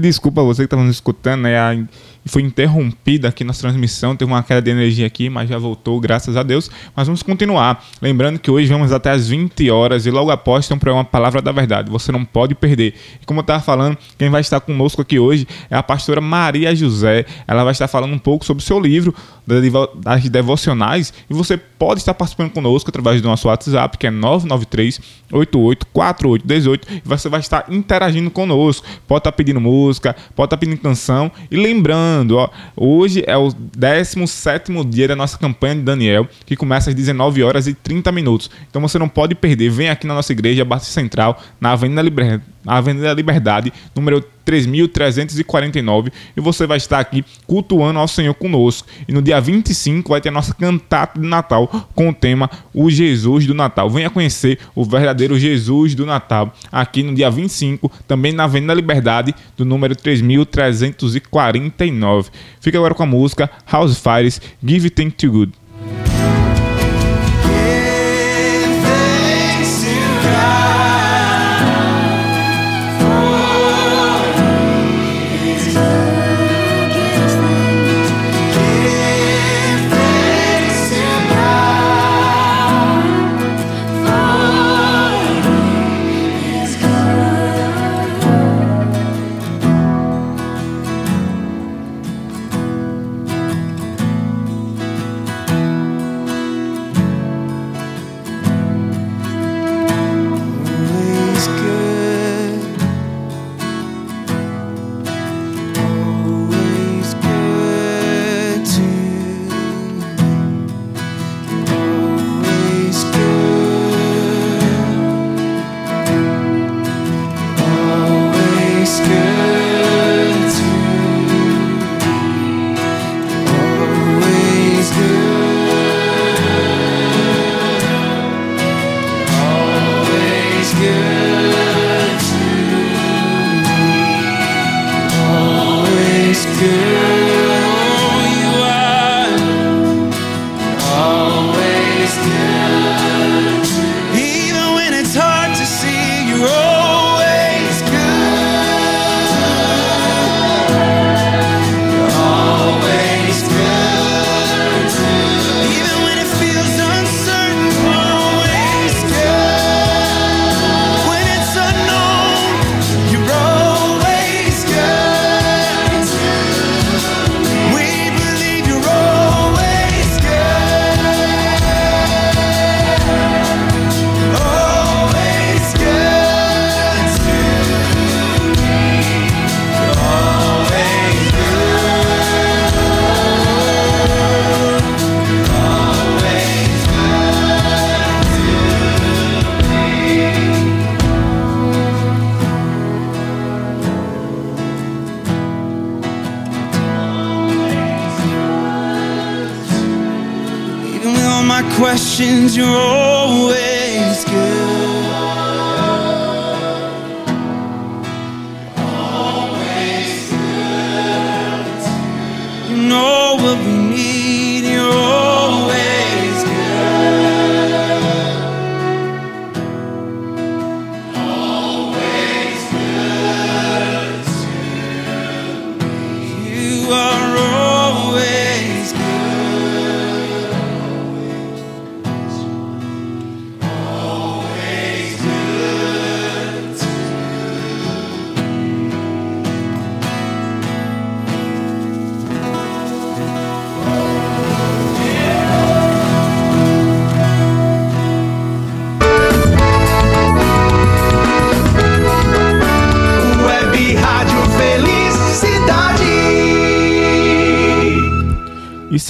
Desculpa você que estava nos escutando, né? A, foi interrompida aqui nossa transmissão, teve uma queda de energia aqui, mas já voltou, graças a Deus. Mas vamos continuar. Lembrando que hoje vamos até as 20 horas e logo após tem um programa Palavra da Verdade. Você não pode perder. E como eu estava falando, quem vai estar conosco aqui hoje é a pastora Maria José. Ela vai estar falando um pouco sobre o seu livro das devocionais e você pode estar participando conosco através do nosso WhatsApp, que é 993 884818 e você vai estar interagindo conosco. Pode estar pedindo música, pode estar pedindo canção e lembrando, ó, hoje é o 17 dia da nossa campanha de Daniel, que começa às 19 horas e 30 minutos. Então você não pode perder. Vem aqui na nossa igreja, Batista Central, na Avenida Liberdade na Avenida Liberdade, número 3349, e você vai estar aqui cultuando ao Senhor conosco. E no dia 25 vai ter a nossa cantata de Natal com o tema O Jesus do Natal. Venha conhecer o verdadeiro Jesus do Natal aqui no dia 25, também na Avenida Liberdade, do número 3349. Fica agora com a música House Fires Give Thank to Good.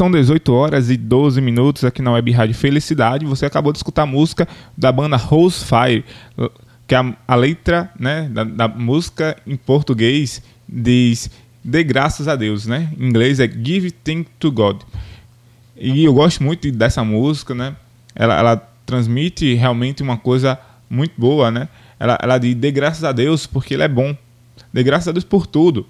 São 18 horas e 12 minutos aqui na Web Rádio Felicidade. Você acabou de escutar a música da banda Rose Fire, que a, a letra né, da, da música em português diz Dê graças a Deus, né? Em inglês é Give Thanks to God. E eu gosto muito dessa música, né? Ela, ela transmite realmente uma coisa muito boa, né? Ela, ela diz: Dê graças a Deus porque Ele é bom. Dê graças a Deus por tudo.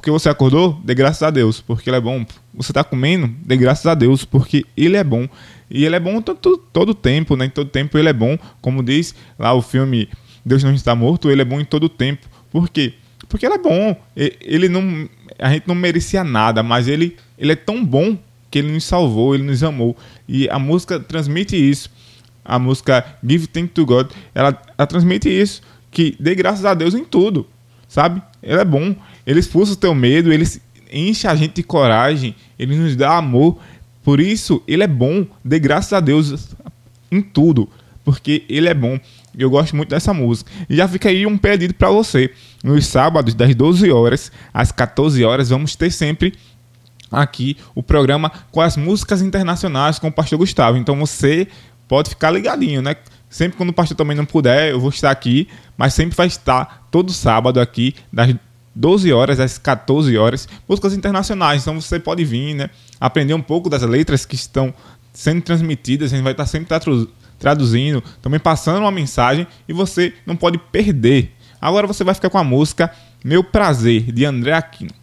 Porque você acordou, dê graças a Deus, porque Ele é bom. Você está comendo, dê graças a Deus, porque Ele é bom. E Ele é bom todo, todo tempo, né? Em todo tempo Ele é bom. Como diz lá o filme Deus não está morto, Ele é bom em todo tempo. Por quê? Porque ele é bom. Ele não. A gente não merecia nada, mas ele, ele é tão bom que ele nos salvou, ele nos amou. E a música transmite isso. A música Give Thanks to God, ela, ela transmite isso. Que dê graças a Deus em tudo. Sabe? Ele é bom. Ele expulsa o teu medo, ele enche a gente de coragem, ele nos dá amor. Por isso, ele é bom. Dê graças a Deus em tudo, porque ele é bom. Eu gosto muito dessa música. E já fica aí um pedido para você. Nos sábados, das 12 horas às 14 horas, vamos ter sempre aqui o programa com as músicas internacionais com o pastor Gustavo. Então você pode ficar ligadinho, né? Sempre quando o pastor também não puder, eu vou estar aqui, mas sempre vai estar todo sábado aqui das 12 horas às 14 horas, músicas internacionais. Então você pode vir, né? Aprender um pouco das letras que estão sendo transmitidas, a gente vai estar sempre tradu- traduzindo, também passando uma mensagem e você não pode perder. Agora você vai ficar com a música Meu Prazer, de André Aquino.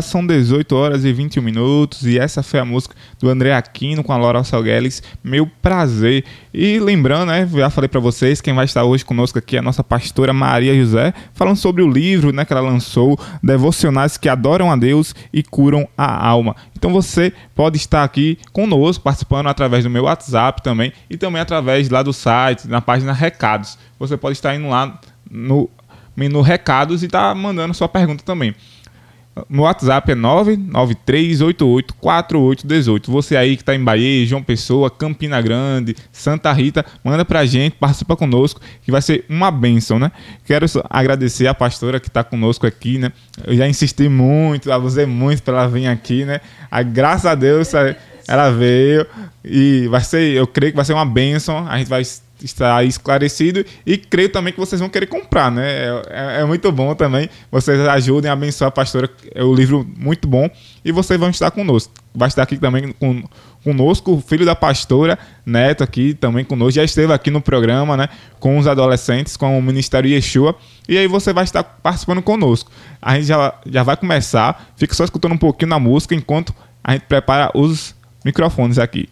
Galera, são 18 horas e 21 minutos e essa foi a música do André Aquino com a Laura Salgueles, Meu Prazer. E lembrando, né, já falei pra vocês, quem vai estar hoje conosco aqui é a nossa pastora Maria José, falando sobre o livro, né, que ela lançou, Devocionais que adoram a Deus e curam a alma. Então você pode estar aqui conosco, participando através do meu WhatsApp também e também através lá do site, na página Recados. Você pode estar indo lá no menu Recados e tá mandando sua pergunta também. Meu WhatsApp é 993884818. Você aí que está em Bahia, João Pessoa, Campina Grande, Santa Rita, manda pra gente, participa conosco, que vai ser uma benção, né? Quero agradecer a pastora que está conosco aqui, né? Eu já insisti muito, abusei muito para ela vir aqui, né? A, graças a Deus ela veio e vai ser, eu creio que vai ser uma benção. A gente vai estar esclarecido e creio também que vocês vão querer comprar, né? É, é- é muito bom também. Vocês ajudem a abençoar a pastora. É um livro muito bom e vocês vão estar conosco. Vai estar aqui também com, conosco o filho da pastora, Neto, aqui também conosco. Já esteve aqui no programa, né? Com os adolescentes, com o Ministério Yeshua. E aí você vai estar participando conosco. A gente já, já vai começar. Fica só escutando um pouquinho na música enquanto a gente prepara os microfones aqui.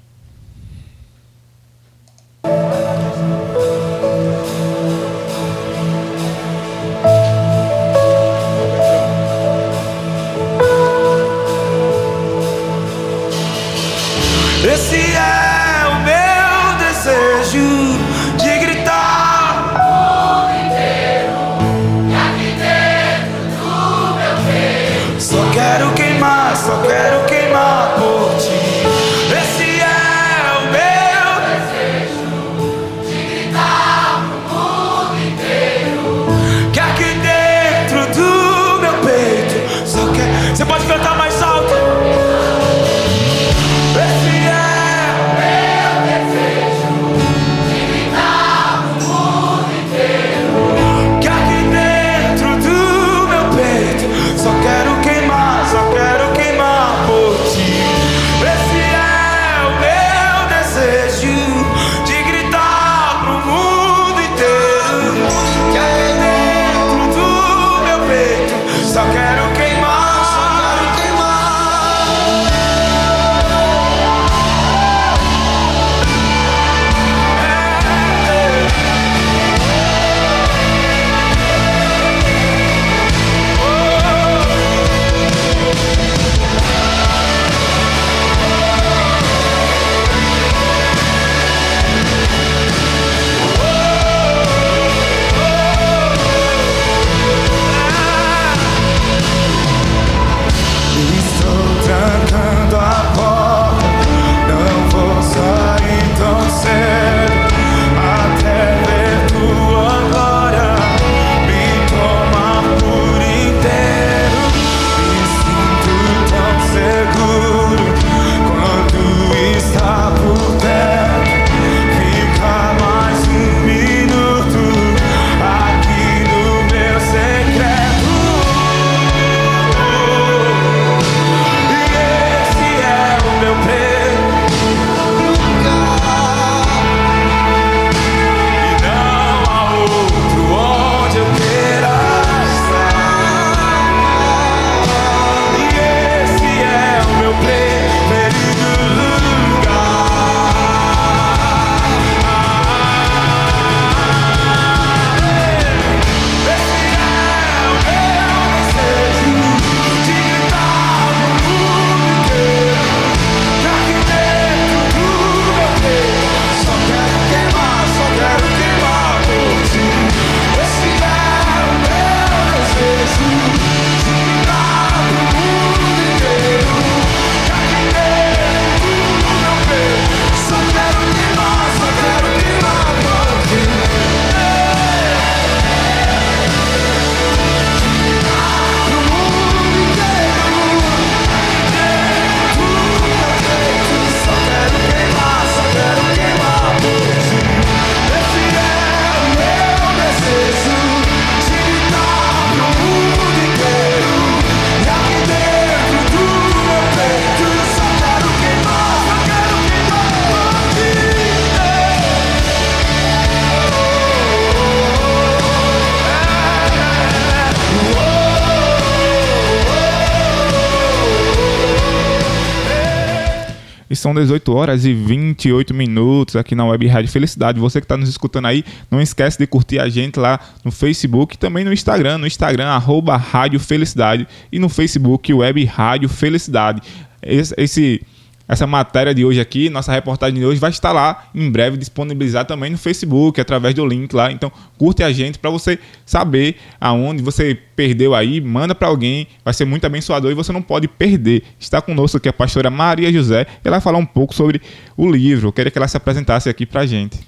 São 18 horas e 28 minutos aqui na Web Rádio Felicidade. Você que está nos escutando aí, não esquece de curtir a gente lá no Facebook e também no Instagram, no Instagram, arroba Rádio Felicidade e no Facebook, Web Rádio Felicidade. Esse, esse- essa matéria de hoje aqui, nossa reportagem de hoje, vai estar lá em breve disponibilizada também no Facebook, através do link lá. Então, curte a gente para você saber aonde você perdeu aí, manda para alguém, vai ser muito abençoador e você não pode perder. Está conosco aqui a pastora Maria José, ela vai falar um pouco sobre o livro. Eu queria que ela se apresentasse aqui para a gente.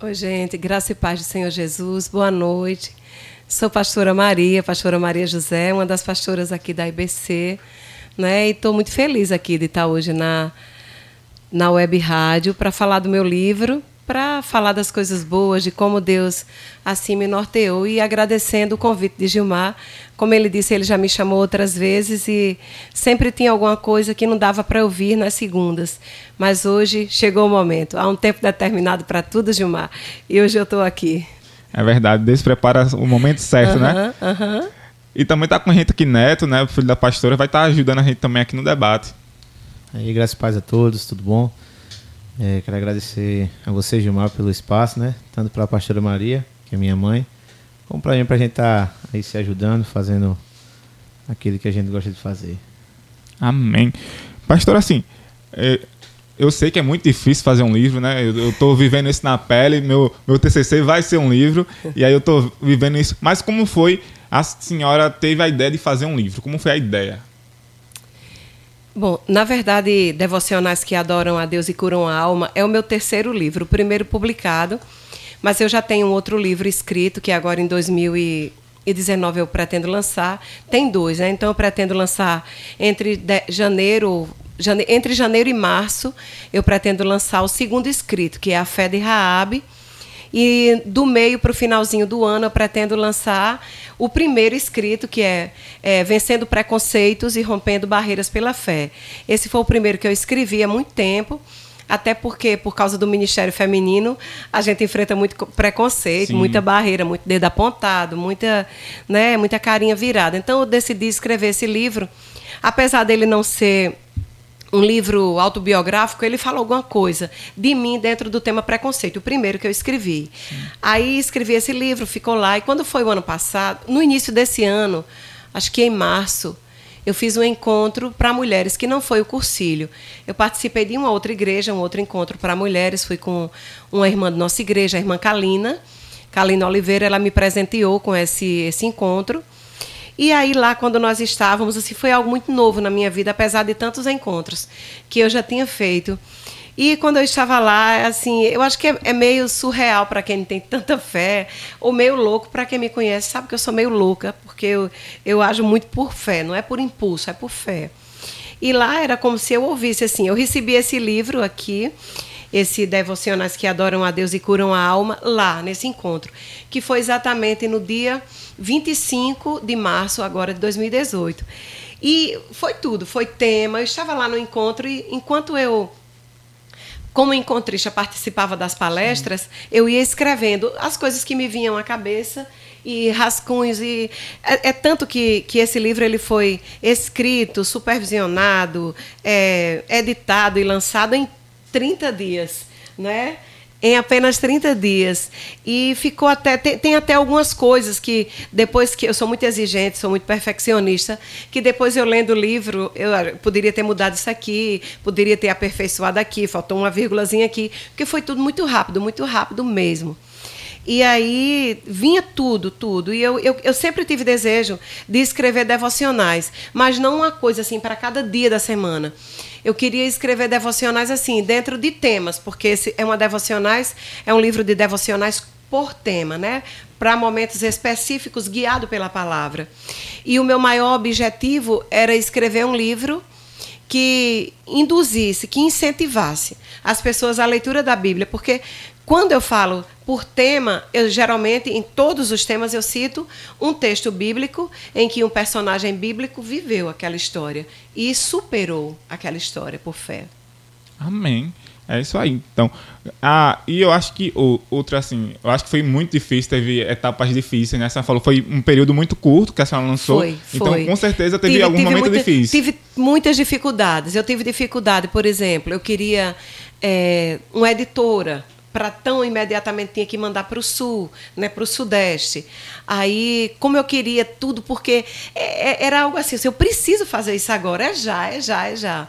Oi, gente, graça e paz do Senhor Jesus, boa noite. Sou pastora Maria, pastora Maria José, uma das pastoras aqui da IBC, né? E estou muito feliz aqui de estar hoje na, na web rádio para falar do meu livro, para falar das coisas boas, de como Deus assim me norteou e agradecendo o convite de Gilmar. Como ele disse, ele já me chamou outras vezes e sempre tinha alguma coisa que não dava para ouvir nas segundas. Mas hoje chegou o momento. Há um tempo determinado para tudo, Gilmar. E hoje eu estou aqui. É verdade, Deus prepara o momento certo, né? Aham. E também tá com a gente aqui, Neto, né? O filho da pastora, vai estar ajudando a gente também aqui no debate. Aí, graças e paz a todos, tudo bom? É, quero agradecer a você, Gilmar, pelo espaço, né? Tanto para a pastora Maria, que é minha mãe, como para mim, para a gente estar aí se ajudando, fazendo aquilo que a gente gosta de fazer. Amém. Pastor, assim, é, eu sei que é muito difícil fazer um livro, né? Eu, tô vivendo isso na pele, meu, meu TCC vai ser um livro, e aí eu tô vivendo isso. Mas como foi a senhora teve a ideia de fazer um livro? Como foi a ideia? Bom, na verdade, Devocionais que Adoram a Deus e Curam a Alma é o meu terceiro livro, o primeiro publicado, mas eu já tenho um outro livro escrito, que agora em 2019 eu pretendo lançar. Tem dois, né? Então eu pretendo lançar entre janeiro, jane- entre janeiro e março, eu pretendo lançar o segundo escrito, que é A Fé de Raabe. E do meio para o finalzinho do ano, eu pretendo lançar o primeiro escrito, que é, é, Vencendo Preconceitos e Rompendo Barreiras pela Fé. Esse foi o primeiro que eu escrevi há muito tempo. Até porque, por causa do Ministério Feminino, a gente enfrenta muito co- preconceito, Sim. muita barreira, muito dedo apontado, muita, né, muita carinha virada. Então, eu decidi escrever esse livro. Apesar dele não ser um livro autobiográfico, ele fala alguma coisa de mim dentro do tema preconceito, o primeiro que eu escrevi. Aí escrevi esse livro, ficou lá. E quando foi o ano passado, no início desse ano, acho que em março, eu fiz um encontro para mulheres, que não foi o cursilho. Eu participei de uma outra igreja, um outro encontro para mulheres, fui com uma irmã da nossa igreja, a irmã Kalina. Kalina Oliveira, ela me presenteou com esse, esse encontro. E aí lá quando nós estávamos, assim, foi algo muito novo na minha vida, apesar de tantos encontros que eu já tinha feito. E quando eu estava lá, assim, eu acho que é, é meio surreal para quem tem tanta fé, ou meio louco para quem me conhece, sabe que eu sou meio louca, porque eu, eu ajo muito por fé, não é por impulso, é por fé. E lá era como se eu ouvisse assim, eu recebi esse livro aqui, esse Devocionais que adoram a Deus e curam a alma, lá nesse encontro, que foi exatamente no dia 25 de março agora de 2018. E foi tudo, foi tema, eu estava lá no encontro e enquanto eu como encontrista participava das palestras, eu ia escrevendo as coisas que me vinham à cabeça e rascunhos e é, é tanto que, que esse livro ele foi escrito, supervisionado, é, editado e lançado em 30 dias, né? Em apenas 30 dias. E ficou até. Tem, tem até algumas coisas que, depois que. Eu sou muito exigente, sou muito perfeccionista, que depois eu lendo o livro, eu ah, poderia ter mudado isso aqui, poderia ter aperfeiçoado aqui, faltou uma vírgulazinha aqui, porque foi tudo muito rápido, muito rápido mesmo. E aí vinha tudo, tudo. E eu, eu, eu sempre tive desejo de escrever devocionais, mas não uma coisa assim para cada dia da semana. Eu queria escrever devocionais assim, dentro de temas, porque esse é uma devocionais, é um livro de devocionais por tema, né? Para momentos específicos, guiado pela palavra. E o meu maior objetivo era escrever um livro que induzisse, que incentivasse as pessoas à leitura da Bíblia, porque quando eu falo por tema, eu geralmente em todos os temas eu cito um texto bíblico em que um personagem bíblico viveu aquela história e superou aquela história por fé. Amém. É isso aí. Então, ah, e eu acho que o outro assim, eu acho que foi muito difícil, teve etapas difíceis, né? A senhora falou, foi um período muito curto que a senhora lançou. Foi, Então, foi. com certeza teve, Tive- algum tive momento muita- difícil. Tive muitas dificuldades. Eu tive dificuldade, por exemplo, eu queria é, uma editora. Para tão imediatamente tinha que mandar para o sul, né, para o sudeste. Aí, como eu queria tudo, porque é- é- era algo assim, assim, eu preciso fazer isso agora, é já, é já, é já.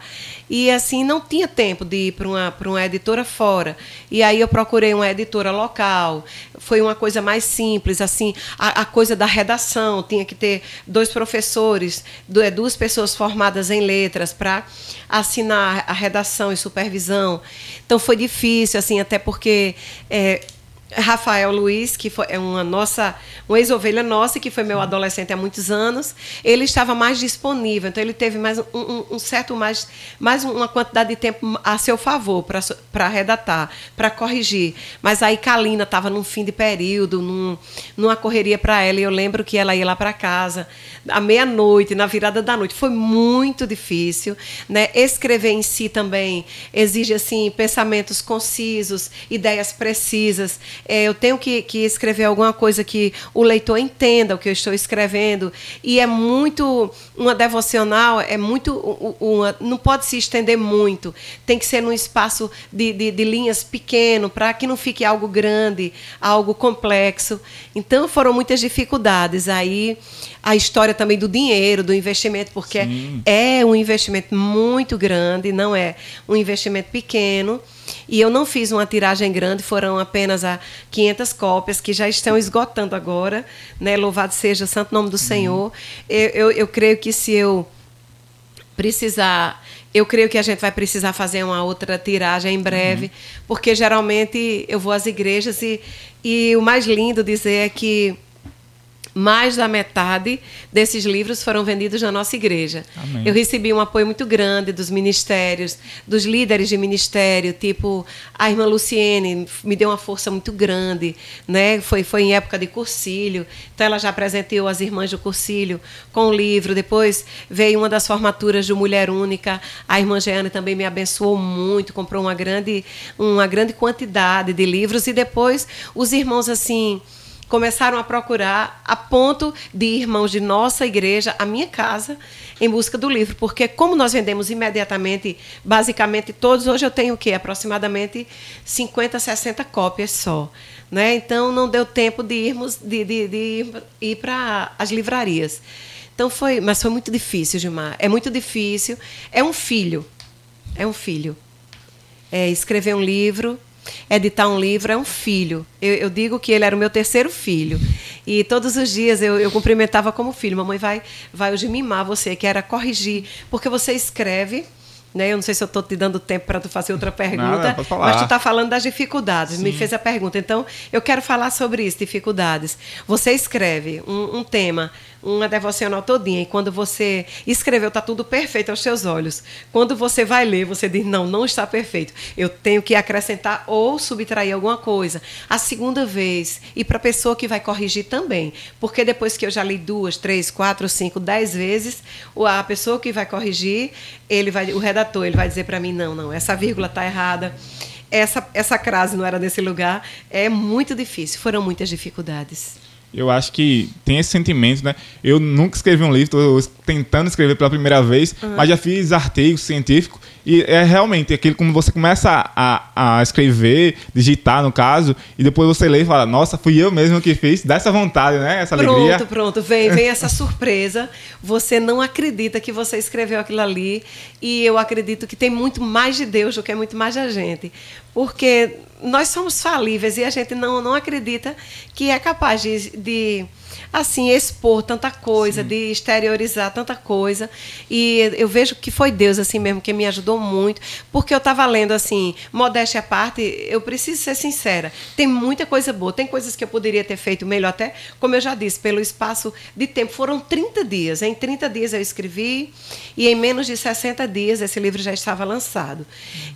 E assim, não tinha tempo de ir para uma, uma editora fora. E aí eu procurei uma editora local. Foi uma coisa mais simples, assim, a, a coisa da redação. Tinha que ter dois professores, eh, duas pessoas formadas em letras para assinar a redação e supervisão. Então foi difícil, assim, até porque. eh, Rafael Luiz, que foi, é uma nossa, uma ex-ovelha nossa, que foi meu adolescente há muitos anos, ele estava mais disponível, então ele teve mais um, um- um certo mais, mais uma quantidade de tempo a seu favor para redatar, para corrigir. Mas aí Kalina estava num fim de período, num, numa correria para ela, e eu lembro que ela ia lá para casa à meia-noite, na virada da noite. Foi muito difícil, né? Escrever em si também exige assim pensamentos concisos, ideias precisas. É, eu tenho que, que escrever alguma coisa que o leitor entenda o que eu estou escrevendo e é muito uma devocional é muito uma, não pode se estender muito. Tem que ser num espaço de, de, de linhas pequeno para que não fique algo grande, algo complexo. Então foram muitas dificuldades aí a história também do dinheiro, do investimento, porque é um investimento muito grande, não é um investimento pequeno. E eu não fiz uma tiragem grande, foram apenas a 500 cópias, que já estão esgotando agora. Né? Louvado seja o santo nome do Senhor. Eu, eu, eu creio que se eu precisar. Eu creio que a gente vai precisar fazer uma outra tiragem em breve, porque geralmente eu vou às igrejas e, e o mais lindo dizer é que mais da metade desses livros foram vendidos na nossa igreja. Amém. Eu recebi um apoio muito grande dos ministérios, dos líderes de ministério, tipo a irmã Luciene me deu uma força muito grande, né? Foi foi em época de cursilho, então ela já presenteou as irmãs do cursilho com o livro. Depois veio uma das formaturas do Mulher Única, a irmã Jeane também me abençoou muito, comprou uma grande uma grande quantidade de livros e depois os irmãos assim começaram a procurar a ponto de ir irmãos de nossa igreja à minha casa em busca do livro, porque como nós vendemos imediatamente, basicamente todos, hoje eu tenho o quê? Aproximadamente 50, 60 cópias só. Né? Então não deu tempo de irmos de, de, de ir para as livrarias. Então foi, mas foi muito difícil, Gilmar. É muito difícil. É um filho. É um filho é, escrever um livro, editar um livro é um filho. Eu, eu digo que ele era o meu terceiro filho. E todos os dias eu, eu cumprimentava como filho. Mamãe vai, vai hoje mimar você, que era corrigir. Porque você escreve. Né? Eu não sei se eu estou te dando tempo para tu fazer outra pergunta, falar. mas tu está falando das dificuldades, me fez a pergunta. Então, eu quero falar sobre isso, dificuldades. Você escreve um, um tema, uma devocional todinha, e quando você escreveu, está tudo perfeito aos seus olhos. Quando você vai ler, você diz, não, não está perfeito. Eu tenho que acrescentar ou subtrair alguma coisa. A segunda vez, e para a pessoa que vai corrigir também, porque depois que eu já li duas, três, quatro, cinco, dez vezes, a pessoa que vai corrigir, ele vai, o redator, ele vai dizer para mim, não, não, essa vírgula está errada essa, essa crase não era nesse lugar. É muito difícil, foram muitas dificuldades. Eu acho que tem esse sentimento, né? Eu nunca escrevi um livro, estou tentando escrever pela primeira vez, mas já fiz artigos científicos e é realmente aquilo como você começa a, a escrever, digitar no caso, e depois você lê e fala, nossa, fui eu mesmo que fiz, dá essa vontade, né? Essa alegria. Pronto, pronto, vem, vem essa surpresa. Você não acredita que você escreveu aquilo ali e eu acredito que tem muito mais de Deus do que muito mais da gente. Porque nós somos falíveis e a gente não, não acredita que é capaz de, de assim, expor tanta coisa, de exteriorizar tanta coisa. E eu vejo que foi Deus, assim mesmo, que me ajudou muito. Porque eu estava lendo, assim, modéstia à parte, eu preciso ser sincera. Tem muita coisa boa, tem coisas que eu poderia ter feito melhor, até, como eu já disse, pelo espaço de tempo. Foram 30 dias. Em 30 dias eu escrevi e em menos de 60 dias esse livro já estava lançado.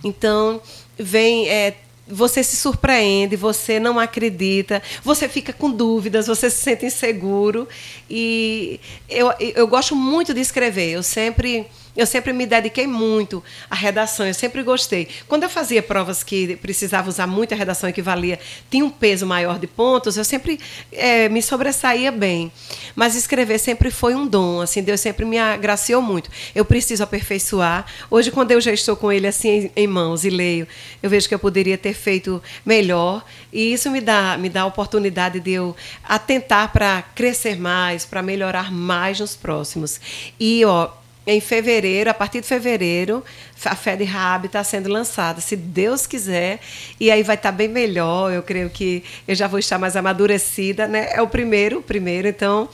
Então, vem. é, você se surpreende, você não acredita, você fica com dúvidas, você se sente inseguro. E eu, eu gosto muito de escrever. Eu sempre eu sempre me dediquei muito à redação, eu sempre gostei. Quando eu fazia provas que precisava usar muita redação equivalia, tinha um peso maior de pontos, eu sempre eh, me sobressaía bem. Mas escrever sempre foi um dom, assim, Deus sempre me agraciou muito. Eu preciso aperfeiçoar. Hoje, quando eu já estou com ele assim em mãos e leio, eu vejo que eu poderia ter feito melhor. E isso me dá, me dá a oportunidade de eu atentar para crescer mais, para melhorar mais nos próximos. E, ó, em fevereiro, a partir de fevereiro, a Fé de Rabi está sendo lançada, se Deus quiser, e aí vai estar bem melhor. Eu creio que eu já vou estar mais amadurecida, né? É o primeiro, o primeiro, então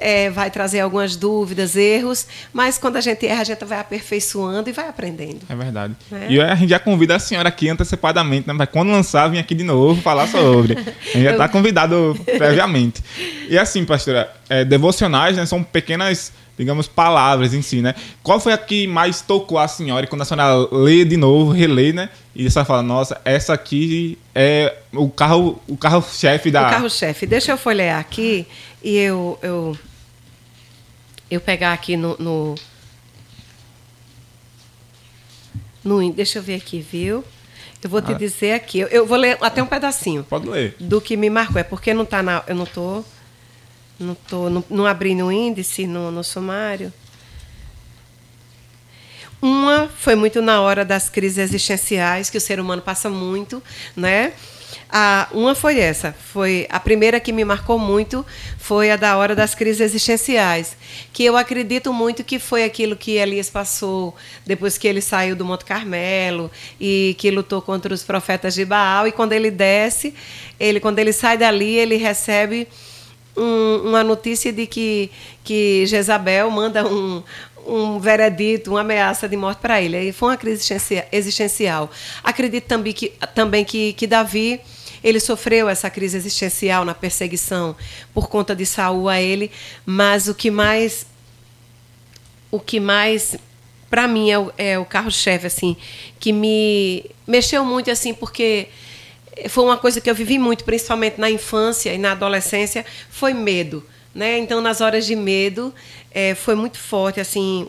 é, vai trazer algumas dúvidas, erros, mas quando a gente erra, a gente vai aperfeiçoando e vai aprendendo. É verdade. É. E a gente já convida a senhora aqui antecipadamente, né? Mas quando lançar, vem aqui de novo falar sobre. A gente já está convidado previamente. E assim, pastora, é, devocionais né, são pequenas, digamos, palavras em si, né? Qual foi a que mais tocou a senhora? E quando a senhora lê de novo, relê, né? E a senhora fala, nossa, essa aqui é o carro, o carro-chefe da. O carro-chefe. Deixa eu folhear aqui e eu, eu, eu pegar aqui no, no, no Deixa eu ver aqui, viu? Eu vou te Ah. dizer aqui. Eu, eu vou ler até um pedacinho Pode ler. do que me marcou. É porque não tá na. Eu não tô. Não tô. Não, não abri no índice, no, no sumário. Uma foi muito na hora das crises existenciais que o ser humano passa muito, né? A, uma foi essa, foi a primeira que me marcou muito foi a da hora das crises existenciais, que eu acredito muito que foi aquilo que Elias passou depois que ele saiu do Monte Carmelo e que lutou contra os profetas de Baal e quando ele desce, ele quando ele sai dali ele recebe um- uma notícia de que, que Jezabel manda um, um veredito, uma ameaça de morte para ele. Aí foi uma crise existencia- existencial. Acredito também que, também que, que Davi ele sofreu essa crise existencial na perseguição por conta de Saul a ele, mas o que mais o que mais para mim é o, é o carro-chefe assim que me mexeu muito assim porque foi uma coisa que eu vivi muito principalmente na infância e na adolescência foi medo né então nas horas de medo eh, foi muito forte assim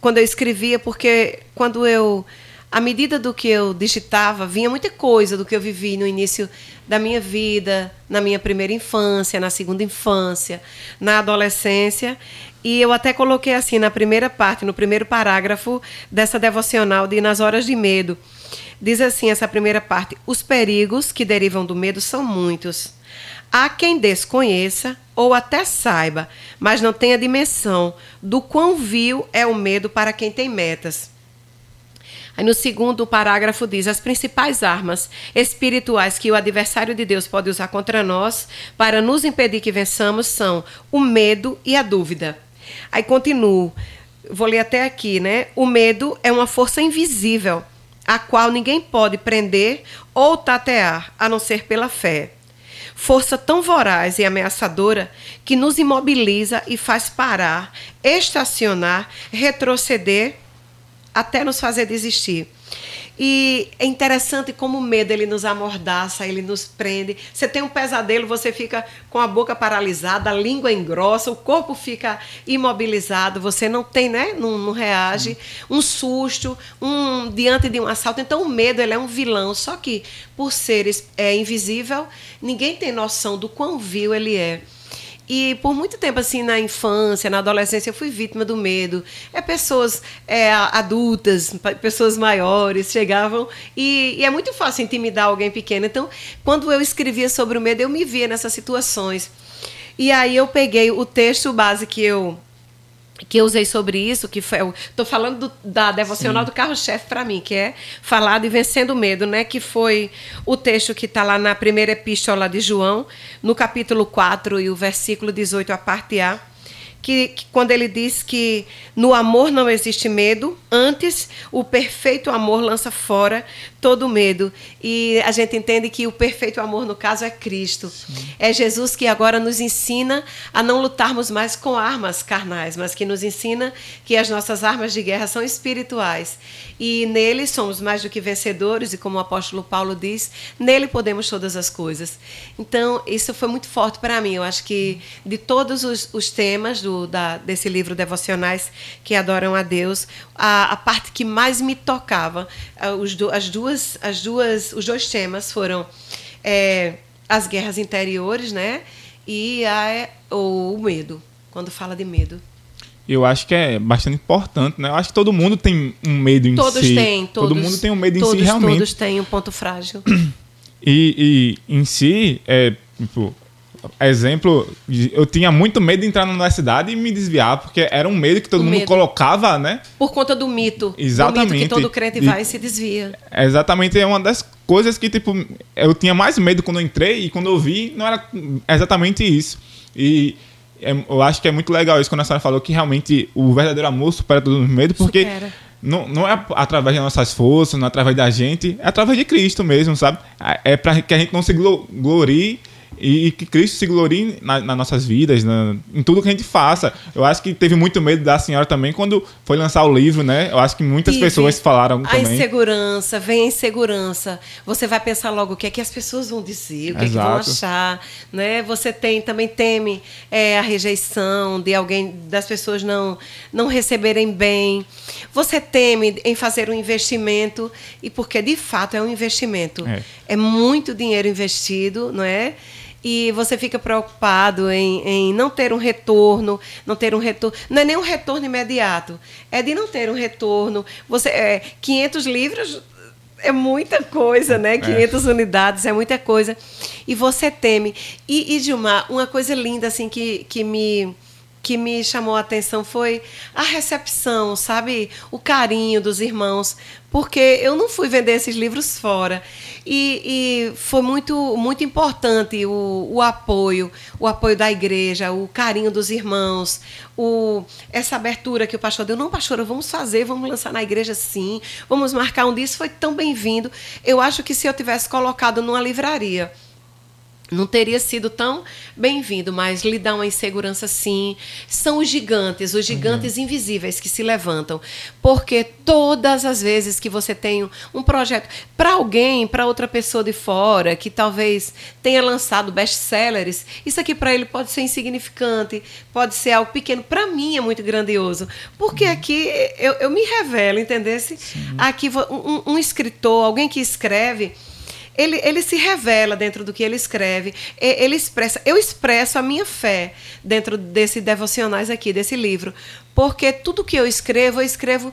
quando eu escrevia, porque quando eu, à medida do que eu digitava, vinha muita coisa do que eu vivi no início da minha vida, na minha primeira infância, na segunda infância, na adolescência. E eu até coloquei assim na primeira parte, no primeiro parágrafo dessa devocional de Nas Horas de Medo. Diz assim essa primeira parte: Os perigos que derivam do medo são muitos. Há quem desconheça ou até saiba, mas não tenha dimensão do quão vil é o medo para quem tem metas. Aí no segundo parágrafo diz: as principais armas espirituais que o adversário de Deus pode usar contra nós para nos impedir que vençamos são o medo e a dúvida. Aí continuo, vou ler até aqui, né? O medo é uma força invisível, a qual ninguém pode prender ou tatear, a não ser pela fé. Força tão voraz e ameaçadora que nos imobiliza e faz parar, estacionar, retroceder até nos fazer desistir. E é interessante como o medo ele nos amordaça, ele nos prende. Você tem um pesadelo, você fica com a boca paralisada, a língua engrossa, o corpo fica imobilizado, você não tem, né? Não, não reage. Um susto, um diante de um assalto. Então o medo ele é um vilão, só que por ser é, invisível, ninguém tem noção do quão vil ele é. E por muito tempo, assim, na infância, na adolescência, eu fui vítima do medo. É pessoas é, adultas, pessoas maiores chegavam e, e é muito fácil intimidar alguém pequeno. Então, quando eu escrevia sobre o medo, eu me via nessas situações. E aí eu peguei o texto base que eu que eu usei sobre isso, que foi, estou falando do- da devocional do carro-chefe para mim, que é falar de vencendo o medo, né? Que foi o texto que está lá na primeira epístola de João, no capítulo 4 e o versículo 18, a parte A, que, que quando ele diz que no amor não existe medo, antes o perfeito amor lança fora todo medo. E a gente entende que o perfeito amor, no caso, é Cristo. É Jesus que agora nos ensina a não lutarmos mais com armas carnais, mas que nos ensina que as nossas armas de guerra são espirituais. E nele somos mais do que vencedores, e como o apóstolo Paulo diz, nele podemos todas as coisas. Então, isso foi muito forte para mim. Eu acho que de todos os, os temas do, da, desse livro Devocionais que adoram a Deus, a, a parte que mais me tocava, ah, os, as duas, as duas, os dois temas foram é, as guerras interiores, né? E a, o, medo, quando fala de medo. Eu acho que é bastante importante, né? Eu acho que todo mundo tem um medo em Todos si. têm, todos. Todo mundo tem um medo em todos, si, realmente. Todos têm um ponto frágil. E, e em si, é, tipo, exemplo, eu tinha muito medo de entrar na universidade e me desviar, porque era um medo que todo O mundo medo. colocava, né? Por conta do mito. Do mito Exatamente. que todo crente E- vai e se desvia. Exatamente é uma das coisas que, tipo, eu tinha mais medo quando eu entrei e quando eu vi, não era exatamente isso. E é- eu acho que é muito legal isso quando a senhora falou que realmente o verdadeiro amor supera todos os medos, porque Supera. não, não é através das nossas forças, não é através da gente, é através de Cristo mesmo, sabe? É para que a gente não se glo- glorie e, e que Cristo se glorie na- nas nossas vidas, na- em tudo que a gente faça. Eu acho que teve muito medo da senhora também quando foi lançar o livro, né? Eu acho que muitas Tive pessoas falaram A também. insegurança, vem a insegurança. Você vai pensar logo o que é que as pessoas vão dizer, o que é que vão achar, né? Você tem também teme é, a rejeição de alguém, das pessoas não não receberem bem. Você teme em fazer um investimento e porque de fato é um investimento. É. É muito dinheiro investido, não é? E você fica preocupado em, em não ter um retorno, não ter um retorno. Não é nem um retorno imediato, é de não ter um retorno. Você, é, 500 livros é muita coisa, né? 500 unidades é muita coisa. E você teme. E, e Gilmar, uma coisa linda assim que, que me que me chamou a atenção foi a recepção, sabe? O carinho dos irmãos, porque eu não fui vender esses livros fora. E, e foi muito, muito importante o, o apoio, o apoio da igreja, o carinho dos irmãos, o, essa abertura que o pastor deu. Não, pastora, vamos fazer, vamos lançar na igreja sim, vamos marcar um dia. Isso foi tão bem-vindo. Eu acho que se eu tivesse colocado numa livraria, não teria sido tão bem-vindo, mas lhe dá uma insegurança sim. São os gigantes, os gigantes invisíveis que se levantam. Porque todas as vezes que você tem um- projeto para alguém, para outra pessoa de fora, que talvez tenha lançado best-sellers, isso aqui para ele pode ser insignificante, pode ser algo pequeno. Para mim é muito grandioso. Porque aqui eu, eu me revelo, entendesse? Aqui vo- um- um- um escritor, alguém que escreve ele, ele se revela dentro do que ele escreve, ele expressa, eu expresso a minha fé dentro desse devocionais aqui, desse livro, porque tudo que eu escrevo, eu escrevo,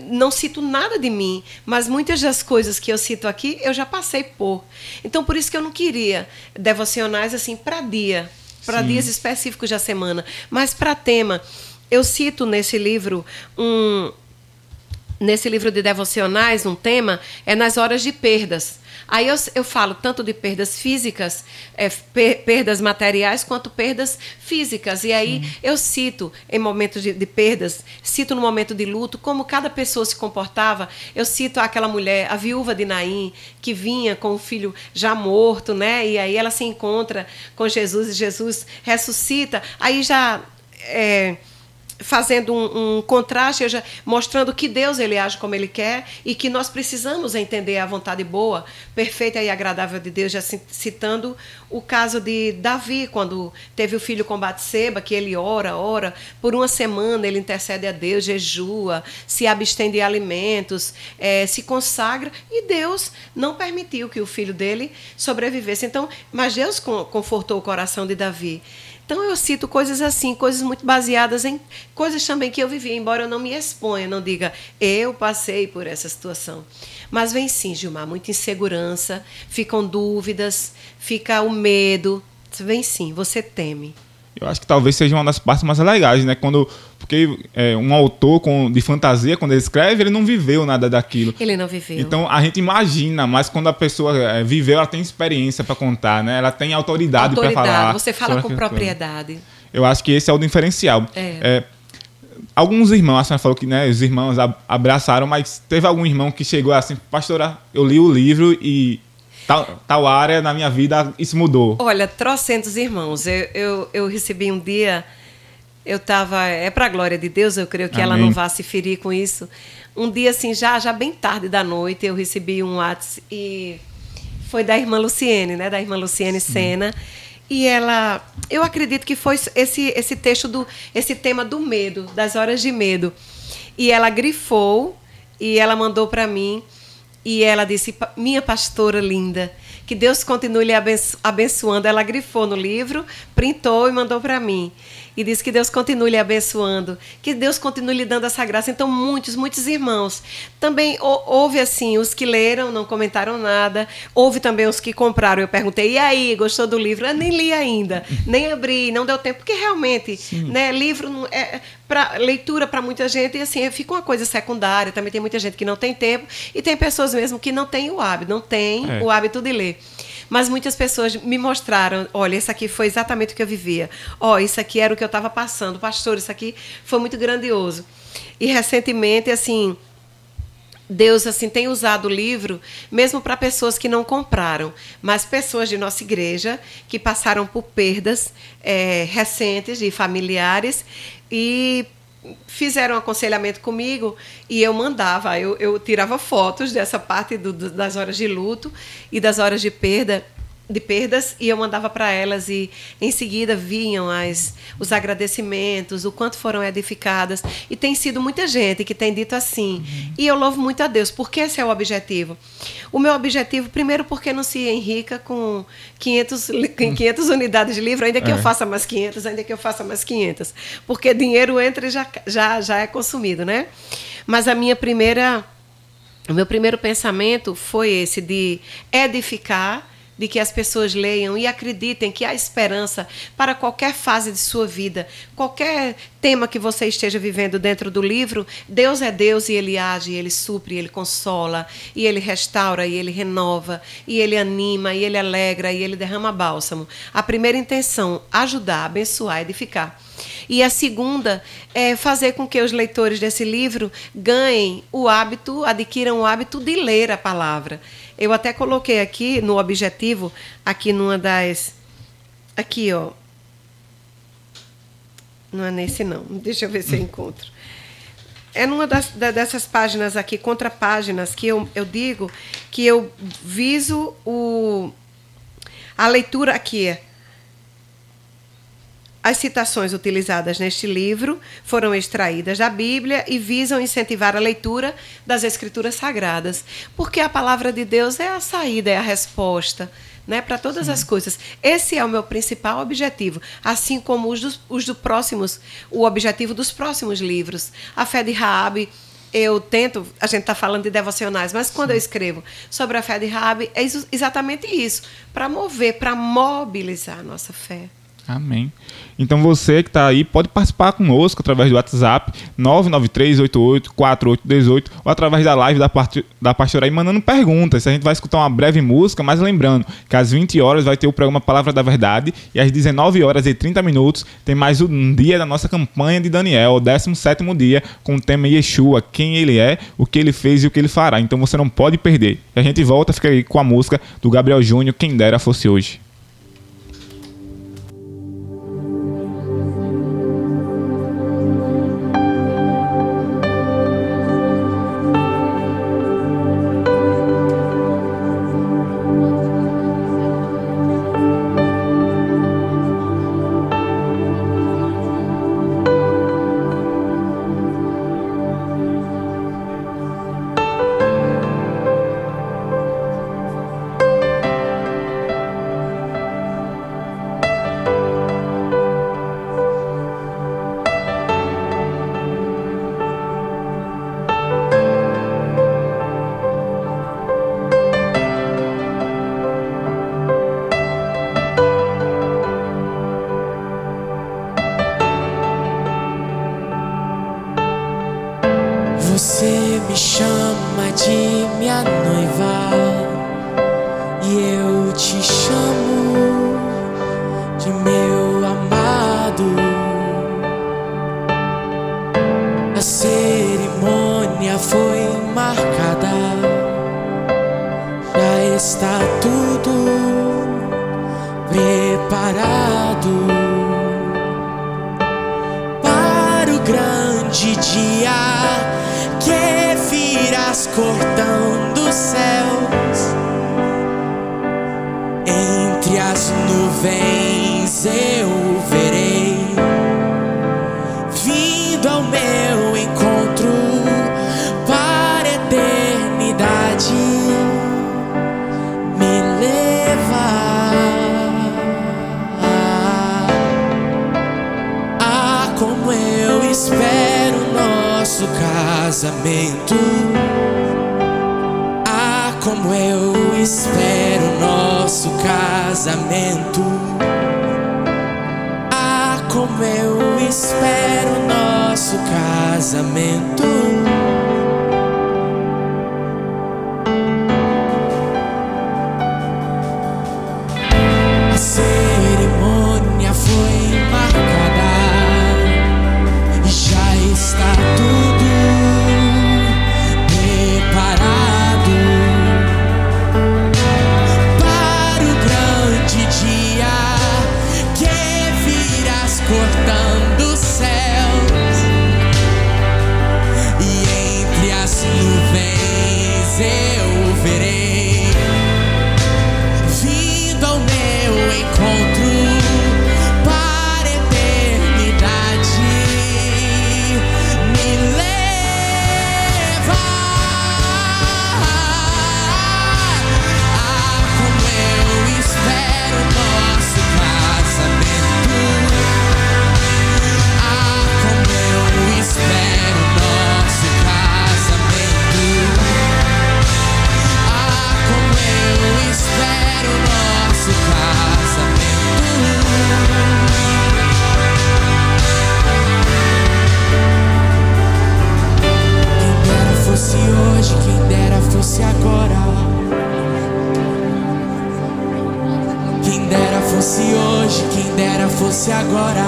não cito nada de mim, mas muitas das coisas que eu cito aqui, eu já passei por. Então, por isso que eu não queria devocionais assim para dia, para dias específicos da semana, mas para tema. Eu cito nesse livro um, nesse livro de devocionais, um tema é nas horas de perdas. Aí eu, eu falo tanto de perdas físicas, é, per- perdas materiais, quanto perdas físicas. E aí eu cito, em momentos de, de perdas, cito no momento de luto, como cada pessoa se comportava. Eu cito aquela mulher, a viúva de Naim, que vinha com o filho já morto, né? E aí ela se encontra com Jesus e Jesus ressuscita. Aí já. é, fazendo um, um contraste, já- mostrando que Deus ele age como ele quer e que nós precisamos entender a vontade boa, perfeita e agradável de Deus, já ci- citando o caso de Davi, quando teve o filho com Batseba, que ele ora, ora, por uma semana ele intercede a Deus, jejua, se abstém de alimentos, eh, se consagra e Deus não permitiu que o filho dele sobrevivesse. Então, mas Deus con- confortou o coração de Davi. Então eu cito coisas assim, coisas muito baseadas em coisas também que eu vivi, embora eu não me exponha, não diga eu passei por essa situação. Mas vem sim, Gilmar, muita insegurança, ficam dúvidas, fica o medo. Vem sim, você teme. Eu acho que talvez seja uma das partes mais legais, né? Quando, porque é, um autor com, de fantasia, quando ele escreve, ele não viveu nada daquilo. Ele não viveu. Então a gente imagina, mas quando a pessoa é, viveu, ela tem experiência para contar, né? Ela tem autoridade, para Autoridade, falar. você fala com coisa. propriedade. Eu acho que esse é o diferencial. É. É, alguns irmãos, a senhora falou que né, os irmãos ab- abraçaram, mas teve algum irmão que chegou assim, pastora, eu li o livro e tal, tal área na minha vida, isso mudou. Olha, trocentos irmãos. Eu, eu, eu recebi um dia, eu estava. É para a glória de Deus, eu creio que ela Amém. não vá se ferir com isso. Um dia, assim, já, já bem tarde da noite, eu recebi um WhatsApp e foi da irmã Luciene, né? Da irmã Luciene Sena. E ela, eu acredito que foi esse, esse texto do, esse tema do medo, das horas de medo. E ela grifou e ela mandou para mim e ela disse: "Pa- Minha pastora linda, que Deus continue lhe abenço- abençoando. Ela grifou no livro, printou e mandou para mim. E disse que Deus continue lhe abençoando, que Deus continue lhe dando essa graça. Então, muitos, muitos irmãos. Também hou- houve assim, os que leram, não comentaram nada. Houve também os que compraram. Eu perguntei, e aí, gostou do livro? Eu nem li ainda, nem abri, não deu tempo, porque realmente, né, livro não- é para leitura para muita gente e assim fica uma coisa secundária. Também tem muita gente que não tem tempo e tem pessoas mesmo que não têm o hábito, não tem É. o hábito de ler. Mas muitas pessoas me mostraram, olha, isso aqui foi exatamente o que eu vivia. Ó, isso aqui era o que eu estava passando. Pastor, isso aqui foi muito grandioso. E recentemente, assim, Deus assim tem usado o livro mesmo para pessoas que não compraram, mas pessoas de nossa igreja que passaram por perdas eh, recentes de familiares e fizeram um aconselhamento comigo e eu mandava, eu, eu tirava fotos dessa parte do- do- das horas de luto e das horas de perda de perdas e eu mandava para elas e em seguida vinham as, os agradecimentos, o quanto foram edificadas. E tem sido muita gente que tem dito assim. E eu louvo muito a Deus. Porque esse é o objetivo. O meu objetivo primeiro porque não se enrica com 500 li- com 500 unidades de livro, ainda que eu faça mais 500, ainda que eu faça mais 500, porque dinheiro entra e já já já é consumido, né? Mas a minha primeira o meu primeiro pensamento foi esse de edificar, de que as pessoas leiam e acreditem que há esperança para qualquer fase de sua vida, qualquer tema que você esteja vivendo dentro do livro, Deus é Deus e ele age, ele supre, ele consola, e ele restaura, e ele renova, e ele anima, e ele alegra, e ele derrama bálsamo. A primeira intenção, ajudar, abençoar, edificar. E a segunda é fazer com que os leitores desse livro ganhem o hábito, adquiram o hábito de ler a palavra. Eu até coloquei aqui no objetivo, aqui numa das. Aqui, ó. Não é nesse, não. Deixa eu ver se eu encontro. É numa das, da- dessas páginas aqui, contrapáginas, que eu, eu digo que eu viso o, a leitura aqui. As citações utilizadas neste livro foram extraídas da Bíblia e visam incentivar a leitura das Escrituras Sagradas, porque a palavra de Deus é a saída, é a resposta. Né, para todas as coisas. Esse é o meu principal objetivo, assim como os, dos, os do próximos, o objetivo dos próximos livros. A fé de Raabe, eu tento, a gente está falando de devocionais, mas quando eu escrevo sobre a fé de Raabe, é exatamente isso, para mover, para mobilizar a nossa fé. Amém. Então você que está aí pode participar conosco através do WhatsApp 993884818 ou através da live da, parte, da pastora aí mandando perguntas. A gente vai escutar uma breve música, mas lembrando que às 20 horas vai ter o programa Palavra da Verdade e às 19 horas e 30 minutos tem mais um dia da nossa campanha de Daniel, o 17º dia, com o tema Yeshua, quem ele é, o que ele fez e o que ele fará. Então você não pode perder. E a gente volta, fica aí com a música do Gabriel Júnior, quem dera fosse hoje. Você me chama de minha noiva e eu te chamo de meu amado. A cerimônia foi marcada, já está virás cortando os céus. Entre as nuvens eu verei vindo ao meu encontro para a eternidade me levar. Ah, como eu espero nosso casamento. Como eu espero nosso casamento. Ah, como eu espero nosso casamento. Fosse hoje, quem dera fosse agora.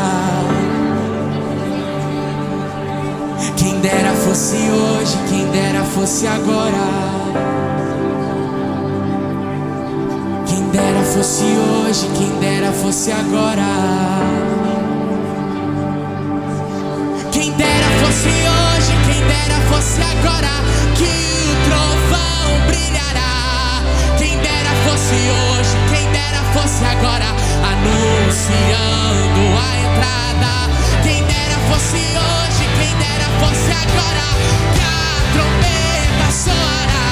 Quem dera fosse hoje, quem dera fosse agora. Quem dera fosse hoje, quem dera fosse agora. Quem dera fosse hoje, quem dera fosse agora que o trovão brilhará. Quem dera fosse hoje, dera fosse agora anunciando a entrada. Quem dera fosse hoje, quem dera fosse agora que a trombeta soará.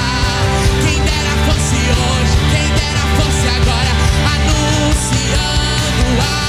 Quem dera fosse hoje, quem dera fosse agora anunciando a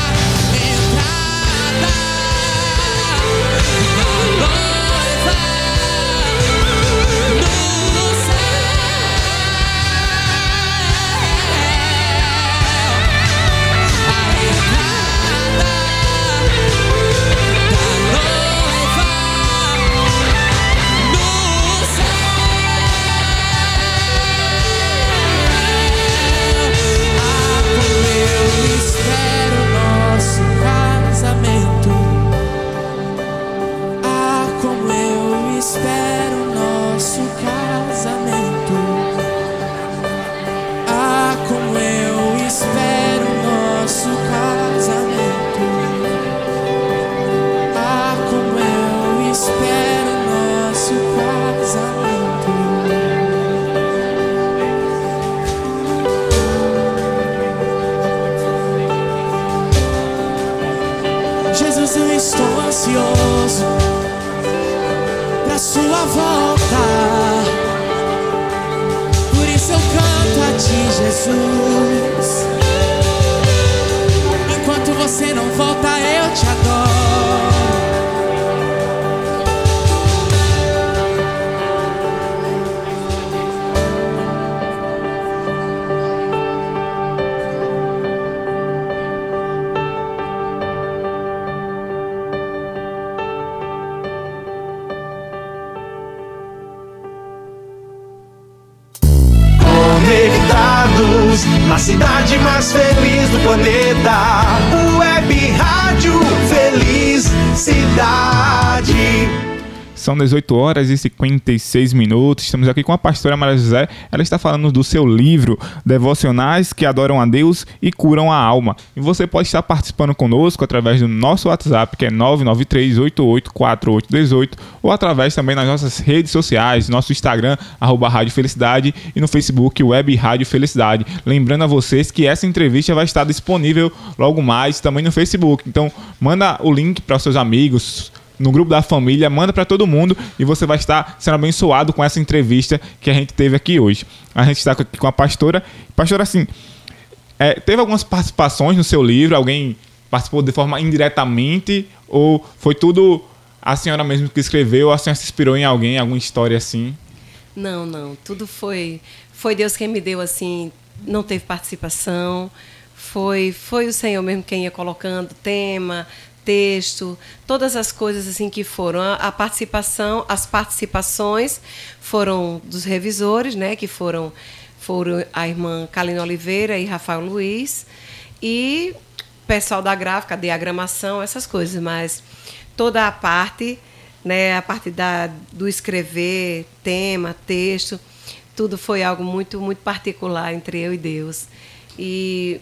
Jesus. Na cidade mais feliz do planeta. Web Rádio Feliz Cidade. São 18 horas e 56 minutos. Estamos aqui com a pastora Maria José. Ela está falando do seu livro Devocionais que adoram a Deus e curam a alma. E você pode estar participando conosco através do nosso WhatsApp, que é 993884818, ou através também nas nossas redes sociais, nosso Instagram, arroba Rádio Felicidade, e no Facebook, Web Rádio Felicidade. Lembrando a vocês que essa entrevista vai estar disponível logo mais também no Facebook. Então, manda o link para seus amigos, no grupo da família, manda para todo mundo e você vai estar sendo abençoado com essa entrevista que a gente teve aqui hoje. A gente está aqui com a pastora. Pastora, assim, é, teve algumas participações no seu livro? Alguém participou de forma indiretamente? Ou foi tudo a senhora mesmo que escreveu? A senhora se inspirou em alguém, alguma história assim? Não, não. Tudo foi foi Deus quem me deu assim. Não teve participação. Foi foi o Senhor mesmo quem ia colocando tema, texto, todas as coisas assim que foram a, a participação, as participações foram dos revisores, né? Que foram foram a irmã Kalina Oliveira e Rafael Luiz e pessoal da gráfica, diagramação, essas coisas, mas toda a parte, né, a parte da, do escrever, tema, texto, tudo foi algo muito, muito particular entre eu e Deus. E,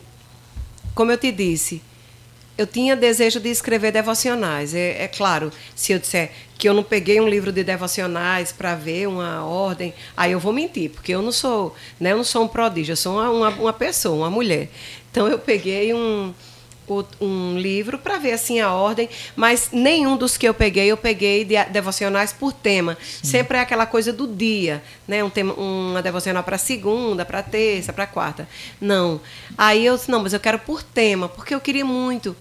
como eu te disse, eu tinha desejo de escrever devocionais. É, é, claro, se eu disser que eu não peguei um livro de devocionais para ver uma ordem, aí eu vou mentir, porque eu não sou, né, eu não sou um prodígio, eu sou uma, uma, uma pessoa, uma mulher. Então eu peguei um, um livro para ver assim a ordem, mas nenhum dos que eu peguei eu peguei de devocionais por tema. Sempre é aquela coisa do dia, né? Um tema, uma devocional para segunda, para terça, para quarta. Não. Aí eu disse, não, mas eu quero por tema, porque eu queria muito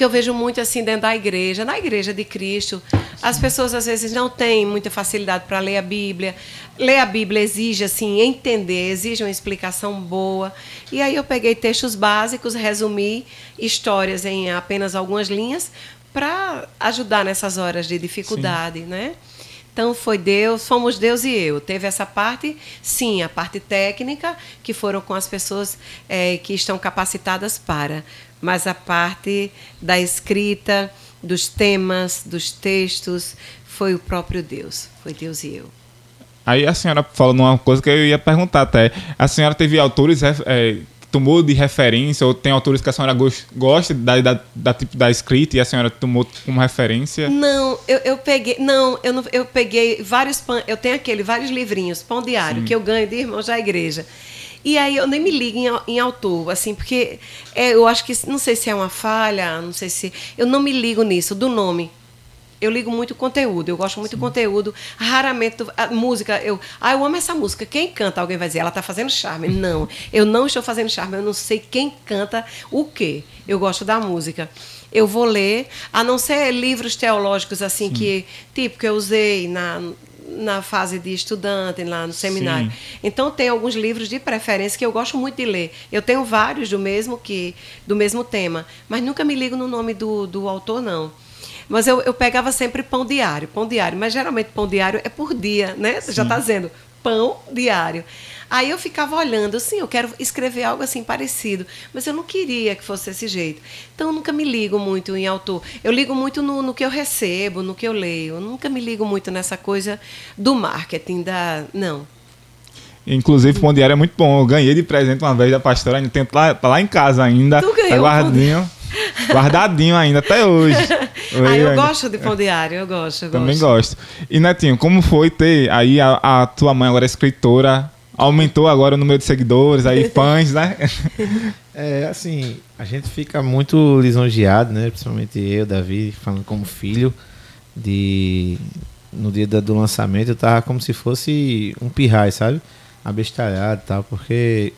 porque eu vejo muito assim dentro da igreja, na igreja de Cristo, as pessoas às vezes não têm muita facilidade para ler a Bíblia. Ler a Bíblia exige assim entender, exige uma explicação boa. E aí eu peguei textos básicos, resumi histórias em apenas algumas linhas para ajudar nessas horas de dificuldade, né? Então foi Deus, fomos Deus e eu. Teve essa parte, sim, a parte técnica, que foram com as pessoas eh, que estão capacitadas para. Mas a parte da escrita, dos temas, dos textos, foi o próprio Deus. Foi Deus e eu. Aí a senhora falou numa coisa que eu ia perguntar até. A senhora teve autores é, tomou de referência, ou tem autores que a senhora gos- gosta da, da, da tipo da escrita e a senhora tomou como referência? Não, eu, eu peguei. Não, eu não, eu peguei vários pão. Eu tenho aquele, vários livrinhos, pão diário, que eu ganho de irmãos da igreja. E aí eu nem me ligo em, em autor, assim, porque é, eu acho que não sei se é uma falha, não sei se. Eu não me ligo nisso, do nome. Eu ligo muito conteúdo, eu gosto muito do conteúdo. Raramente, a música, eu. Ah, eu amo essa música. Quem canta? Alguém vai dizer, ela está fazendo charme. Não, eu não estou fazendo charme, eu não sei quem canta o quê. Eu gosto da música. Eu vou ler, a não ser livros teológicos, assim, que. Tipo, que eu usei na, na fase de estudante, lá no seminário. Então tem alguns livros de preferência que eu gosto muito de ler. Eu tenho vários do mesmo que do mesmo tema, mas nunca me ligo no nome do, do autor não. Mas eu, eu pegava sempre pão diário, pão diário, mas geralmente pão diário é por dia, né? Você já está dizendo pão diário. Aí eu ficava olhando, assim, eu quero escrever algo assim parecido, mas eu não queria que fosse desse jeito. Então eu nunca me ligo muito em autor. Eu ligo muito no, no que eu recebo, no que eu leio. Eu nunca me ligo muito nessa coisa do marketing, da. Não. Inclusive, o pão diário é muito bom. Eu ganhei de presente uma vez da pastora, ainda tento lá, tá lá em casa ainda. Tu ganhou tá o pão guardadinho. Ainda, até hoje. Ah, eu ainda. gosto de pão diário, eu gosto. Eu Também gosto. gosto. E Netinho, como foi ter aí a, a tua mãe agora é escritora? Aumentou agora o número de seguidores, aí fãs, né? É, assim, a gente fica muito lisonjeado, né? Principalmente eu, Davi, falando como filho, de no dia do lançamento eu tava como se fosse um pirrai, sabe? Abestalhado e tal, porque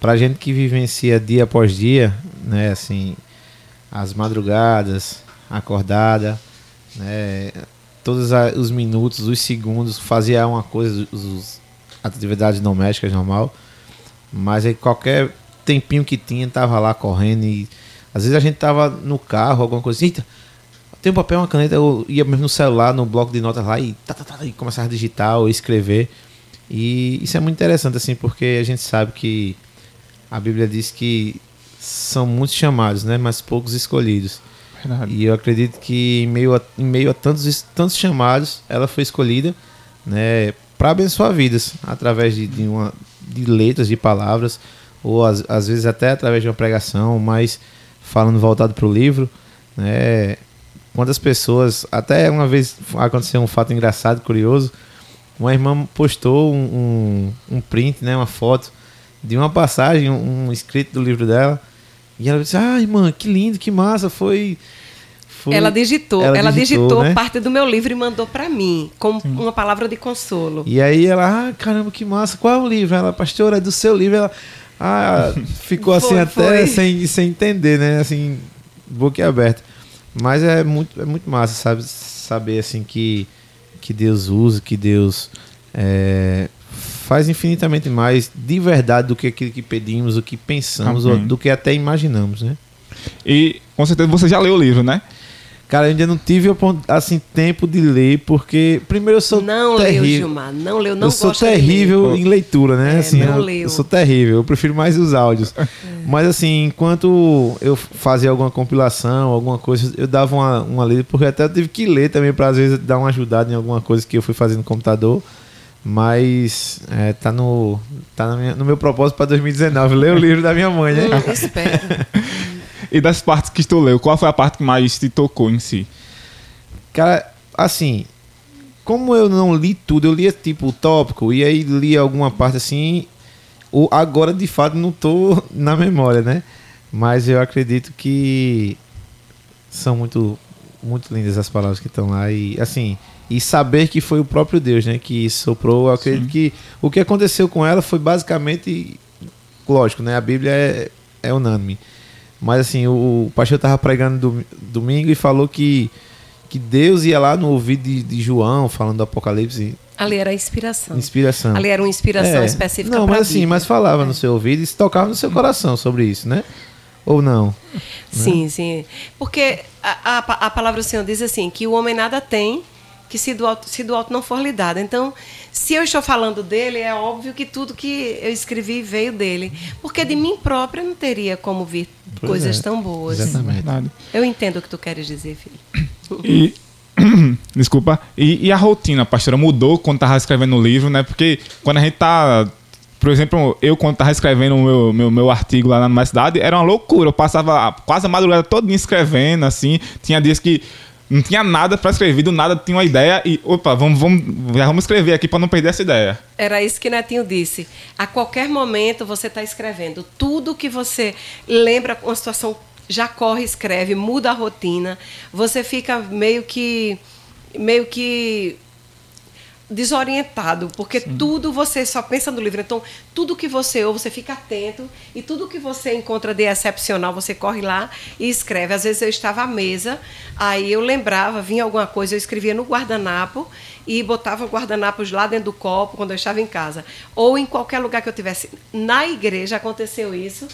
pra gente que vivencia dia após dia, né, assim, as madrugadas, acordada, né, todos os minutos, os segundos, fazia uma coisa, os, atividades domésticas normal, mas aí qualquer tempinho que tinha, tava lá correndo e às vezes a gente tava no carro, alguma coisa eita, tem um papel, uma caneta, eu ia mesmo no celular, no bloco de notas lá e, tá, tá, tá, e começava a digitar ou escrever. E isso é muito interessante, assim, porque a gente sabe que a Bíblia diz que são muitos chamados, né? Mas poucos escolhidos. Verdade. E eu acredito que em meio a, em meio a tantos, tantos chamados, ela foi escolhida né, para abençoar vidas através de, de, uma, de letras, de palavras, ou às, às vezes até através de uma pregação, mas falando voltado para o livro. Né, quantas pessoas. Até uma vez aconteceu um fato engraçado, curioso. Uma irmã postou um, um, um print, né, uma foto de uma passagem, um, um escrito do livro dela. E ela disse: Ah, irmã, que lindo, que massa, foi. foi- Ela digitou, ela, digitou, né? parte do meu livro e mandou para mim, como uma palavra de consolo. E aí ela, ah, caramba, que massa, qual é o livro? Ela, pastora, é do seu livro. Ela, ah, ficou assim Foi, até foi. sem, sem entender, né? Assim, boca aberta. Mas é muito, é muito massa, sabe? Saber assim que, que Deus usa, que Deus é, faz infinitamente mais de verdade do que aquilo que pedimos, o que pensamos, ou do que até imaginamos, né? E com certeza você já leu o livro, né? Cara, eu ainda não tive assim, tempo de ler, porque primeiro eu sou não leu, terrível. Gilmar, não leu, não eu sou terrível em leitura, né? É, assim, não eu, leu. eu sou terrível. Eu prefiro mais os áudios. Mas assim, enquanto eu fazia alguma compilação, alguma coisa, eu dava uma, uma lida, porque até eu tive que ler também para às vezes dar uma ajudada em alguma coisa que eu fui fazer no computador. Mas é, tá no tá minha- no meu propósito para 2019, ler o livro da minha mãe, né? Hum, espero. E das partes que tu leu, qual foi a parte que mais te tocou em si? Cara, assim, como eu não li tudo, eu lia tipo o tópico e aí li alguma parte assim. O, agora de fato não tô na memória, né? Mas eu acredito que são muito muito lindas as palavras que estão lá e assim, e saber que foi o próprio Deus, né, que soprou, eu acredito que o que aconteceu com ela foi basicamente lógico, né? A Bíblia é, é unânime. Mas assim, o, o pastor tava pregando dom- domingo e falou que que Deus ia lá no ouvido de, de João falando do Apocalipse, Ali era a inspiração. inspiração. Ali era uma inspiração É. específica Não, mas assim, mas falava no seu ouvido e se tocava no seu coração sobre isso, né? Ou não? Sim, sim. Porque a, a, a palavra do Senhor diz assim, que o homem nada tem que se do, alto, se do alto não for lhe. Então, se eu estou falando dele, é óbvio que tudo que eu escrevi veio dele. Porque de mim própria não teria como vir Pois coisas é, tão boas. Exatamente. Verdade. Eu entendo o que tu queres dizer, filho. E. Desculpa. E, e a rotina, pastora, mudou quando tava escrevendo o livro, né? Porque quando a gente tá. Por exemplo, eu quando tava escrevendo o meu, meu, meu artigo lá na minha cidade, era uma loucura. Eu passava quase a madrugada toda escrevendo, assim. Tinha dias que não tinha nada pra escrever, do nada tinha uma ideia e, opa, vamos, vamos, vamos escrever aqui pra não perder essa ideia. Era isso que Netinho disse. A qualquer momento você está escrevendo. Tudo que você lembra, uma situação já corre, escreve, muda a rotina. Você fica meio que. meio que desorientado, porque tudo você só pensa no livro. Então, tudo que você ouve, você fica atento, e tudo que você encontra de excepcional, você corre lá e escreve. Às vezes eu estava à mesa, aí eu lembrava, vinha alguma coisa, eu escrevia no guardanapo e botava o guardanapo lá dentro do copo quando eu estava em casa. Ou em qualquer lugar que eu tivesse. Na igreja aconteceu isso,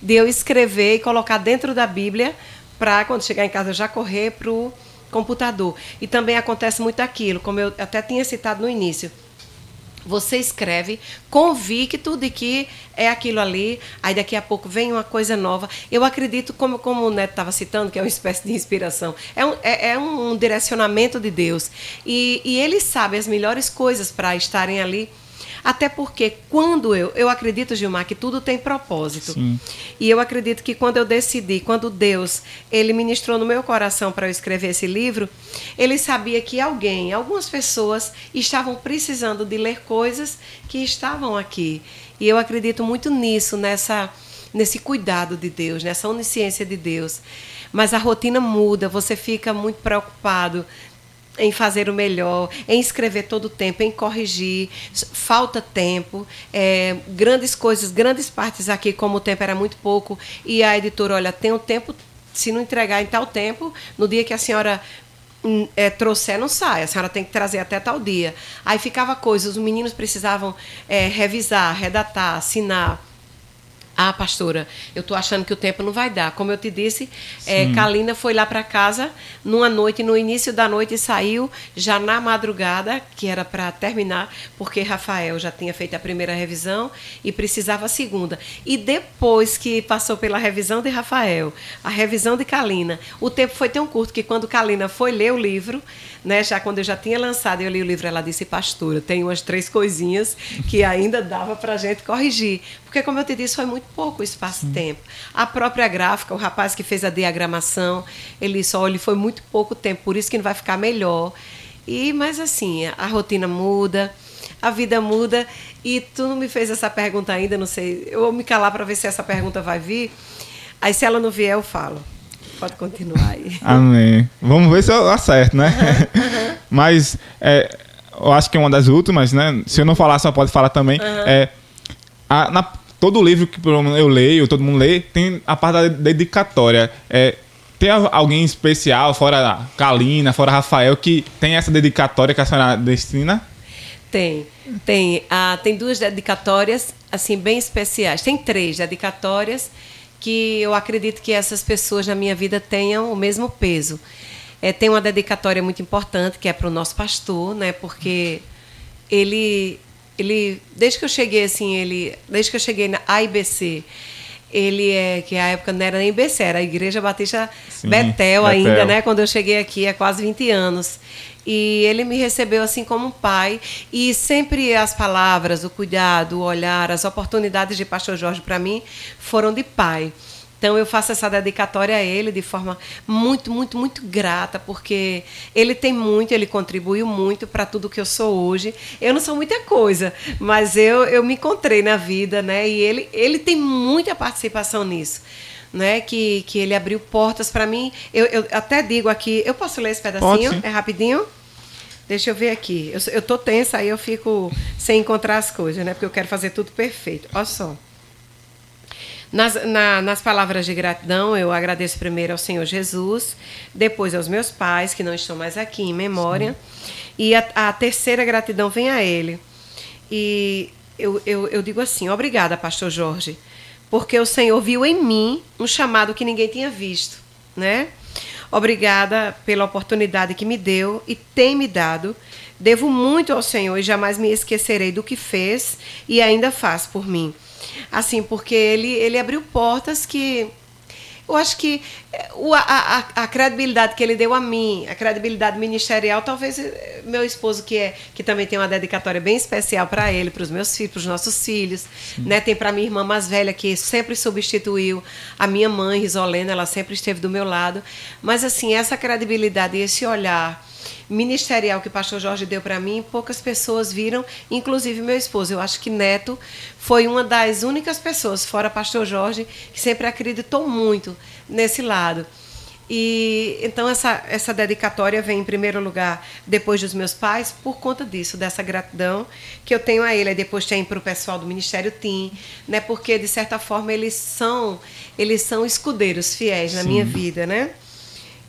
de eu escrever e colocar dentro da Bíblia para quando chegar em casa eu já correr para o computador. E também acontece muito aquilo, como eu até tinha citado no início. Você escreve convicto de que é aquilo ali, aí daqui a pouco vem uma coisa nova. Eu acredito, como, como o Neto estava citando, que é uma espécie de inspiração, é um, é, é um direcionamento de Deus. E, e ele sabe as melhores coisas para estarem ali. Até porque quando eu, eu acredito, Gilmar, que tudo tem propósito. Sim. E eu acredito que quando eu decidi, quando Deus, ele ministrou no meu coração para eu escrever esse livro, ele sabia que alguém, algumas pessoas estavam precisando de ler coisas que estavam aqui. E eu acredito muito nisso, nessa nesse cuidado de Deus, nessa onisciência de Deus. Mas a rotina muda, você fica muito preocupado em fazer o melhor, em escrever todo o tempo, em corrigir. Falta tempo, é, grandes coisas, grandes partes aqui, como o tempo era muito pouco, e a editora, olha, tem o tempo, se não entregar em tal tempo, no dia que a senhora hum, é, trouxer, não sai, a senhora tem que trazer até tal dia. Aí ficava coisas, os meninos precisavam é, revisar, redatar, assinar Ah, pastora, eu tô achando que o tempo não vai dar. Como eu te disse, é, Kalina foi lá para casa numa noite, no início da noite, e saiu já na madrugada, que era para terminar, porque Rafael já tinha feito a primeira revisão e precisava a segunda. E depois que passou pela revisão de Rafael, a revisão de Kalina, o tempo foi tão curto que quando Kalina foi ler o livro, né, já quando eu já tinha lançado, eu li o livro, ela disse, pastora, tem umas três coisinhas que ainda dava para a gente corrigir. Porque, como eu te disse, foi muito pouco o espaço-tempo. A própria gráfica, o rapaz que fez a diagramação, ele só ele foi muito pouco tempo, por isso que não vai ficar melhor. E, mas assim, a rotina muda, a vida muda. E tu não me fez essa pergunta ainda, não sei. Eu vou me calar para ver se essa pergunta vai vir. Aí, se ela não vier, eu falo. Pode continuar aí. Amém. Vamos ver se eu acerto, né? Mas é, eu acho que é uma das últimas, né? Se eu não falar, só pode falar também. É, a- na- todo livro que eu leio, todo mundo lê, tem a parte da dedicatória. É, tem alguém especial, fora Kalina, fora Rafael, que tem essa dedicatória que a senhora destina? Tem, tem. Ah, tem duas dedicatórias, assim, bem especiais. Tem três dedicatórias que eu acredito que essas pessoas na minha vida tenham o mesmo peso. É, tem uma dedicatória muito importante que é para o nosso pastor, né? Porque ele, ele, desde que eu cheguei assim, ele, desde que eu cheguei na AIBC, ele é que a época não era nem IBC, era a Igreja Batista Sim, Betel Betel. ainda, né? Quando eu cheguei aqui há quase 20 anos. E ele me recebeu assim como um pai. E sempre as palavras, o cuidado, o olhar, as oportunidades de Pastor Jorge para mim foram de pai. Então eu faço essa dedicatória a ele de forma muito, muito, muito grata, porque ele tem muito, ele contribuiu muito para tudo que eu sou hoje. Eu não sou muita coisa, mas eu, eu me encontrei na vida, né? E ele, ele tem muita participação nisso. Né, que, que ele abriu portas para mim. Eu, eu até digo aqui, eu posso ler esse pedacinho? sim. É rapidinho? Deixa eu ver aqui. Eu, eu tô tensa, aí eu fico sem encontrar as coisas, né? Porque eu quero fazer tudo perfeito. Olha só. Nas, na- nas palavras de gratidão, eu agradeço primeiro ao Senhor Jesus, depois aos meus pais, que não estão mais aqui em memória, e a, a terceira gratidão vem a Ele. E eu, eu, eu digo assim: obrigada, Pastor Jorge, porque o Senhor viu em mim um chamado que ninguém tinha visto, né? Obrigada pela oportunidade que me deu e tem me dado. Devo muito ao Senhor e jamais me esquecerei do que fez e ainda faz por mim. Assim, porque ele, ele abriu portas que eu acho que eh, a, a, a credibilidade que ele deu a mim, a credibilidade ministerial, talvez eh, meu esposo, que é que também tem uma dedicatória bem especial para ele, para os meus filhos, para os nossos filhos. Né? Tem para minha irmã mais velha, que sempre substituiu a minha mãe, Risolena, ela sempre esteve do meu lado. Mas, assim, essa credibilidade e esse olhar ministerial que o pastor Jorge deu para mim, poucas pessoas viram, inclusive meu esposo. Eu acho que Neto foi uma das únicas pessoas, fora pastor Jorge, que sempre acreditou muito nesse lado. E então essa, essa dedicatória vem em primeiro lugar depois dos meus pais por conta disso, dessa gratidão que eu tenho a ele. Aí depois tem para o pessoal do Ministério TIM, né? Porque de certa forma eles são eles são escudeiros fiéis na minha vida, né?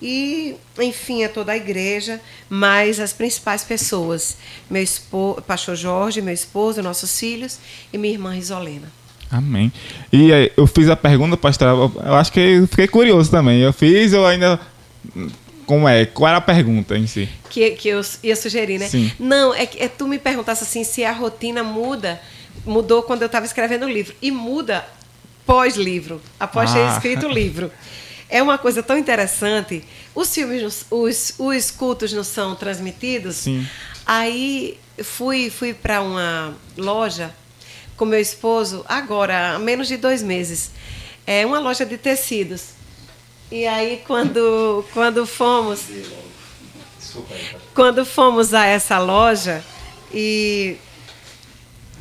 E, enfim, a toda a igreja, mas as principais pessoas, meu esposo, pastor Jorge, meu esposo, nossos filhos e minha irmã Risolena. Amém. E eh, eu fiz a pergunta, pastor, eu- acho que eu fiquei curioso também. Eu fiz, eu ainda. Como é? Qual era a pergunta em si? que, que eu ia sugerir, né? Sim. Não, é que é, tu me perguntasse assim se a rotina muda, mudou quando eu estava escrevendo o livro. E muda pós-livro, após ter Ah. escrito o livro. É uma coisa tão interessante. Os filmes, os, os cultos não são transmitidos. Sim. Aí fui, fui para uma loja com meu esposo, agora, há menos de dois meses. É uma loja de tecidos. E aí, quando, quando fomos quando fomos a essa loja e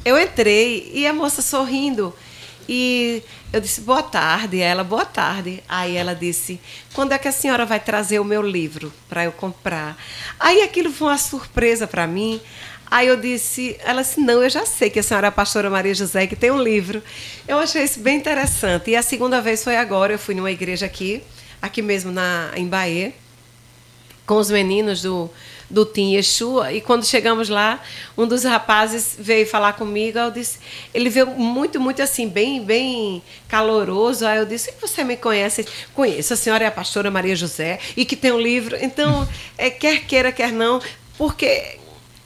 eu entrei e a moça sorrindo e eu disse boa tarde, ela boa tarde. Aí ela disse quando é que a senhora vai trazer o meu livro para eu comprar? Aí aquilo foi uma surpresa para mim. Aí eu disse, ela disse, não, eu já sei que a senhora é a pastora Maria José, que tem um livro. Eu achei isso bem interessante. E a segunda vez foi agora, eu fui numa igreja aqui, aqui mesmo na, em Bahia, com os meninos do, do Tim Yeshua. E quando chegamos lá, um dos rapazes veio falar comigo. Eu disse, ele veio muito, muito assim, bem, bem caloroso. Aí eu disse, você me conhece? Conheço, a senhora é a pastora Maria José e que tem um livro. Então, é, quer queira, quer não, porque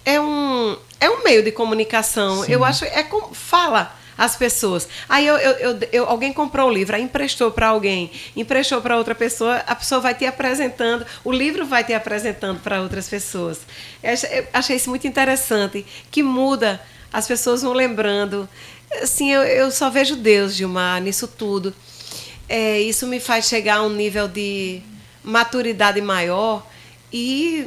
é um, é um meio de comunicação. Eu acho, é como, fala as pessoas. Aí eu, eu, eu- eu- alguém comprou o livro, aí emprestou para alguém, emprestou para outra pessoa, a pessoa vai te apresentando, o livro vai te apresentando para outras pessoas. Eu achei, isso muito interessante, que muda, as pessoas vão lembrando. Assim, eu, eu só vejo Deus, Gilmar, nisso tudo. É, isso me faz chegar a um nível de maturidade maior e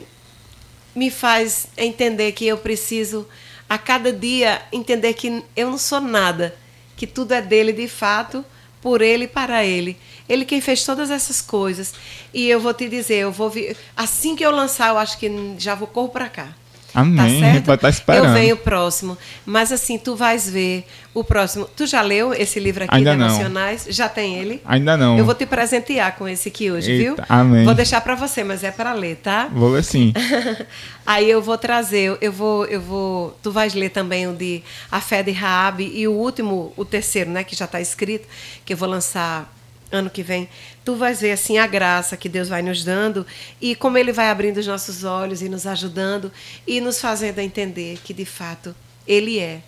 me faz entender que eu preciso a cada dia entender que eu não sou nada, que tudo é dele de fato, por ele e para ele. Ele quem fez todas essas coisas. E eu vou te dizer, eu vou assim que eu lançar, eu acho que já vou correr para cá. Amém. Tá certo? Vai estar esperando. Eu venho próximo. Mas assim, tu vais ver o próximo. Tu já leu esse livro aqui, Ainda não. Devocionais? Já tem ele? Ainda não. Eu vou te presentear com esse aqui hoje, viu? Eita, amém. Vou deixar para você, mas é para ler, tá? Vou ler sim. Aí eu vou trazer, eu vou, eu vou, tu vais ler também o de A Fé de Raabe e o último, o terceiro, né, que já está escrito, que eu vou lançar ano que vem. Tu vais ver assim a graça que Deus vai nos dando e como ele vai abrindo os nossos olhos e nos ajudando e nos fazendo entender que de fato ele é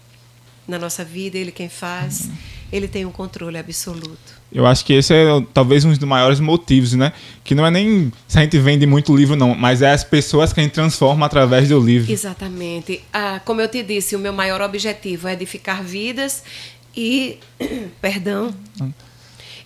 na nossa vida, ele quem faz, ele tem um controle absoluto. Eu acho que esse é talvez um dos maiores motivos, né? Que não é nem se a gente vende muito livro, não, mas é as pessoas que a gente transforma através do livro. Exatamente. Ah, como eu te disse, o meu maior objetivo é edificar vidas e, perdão,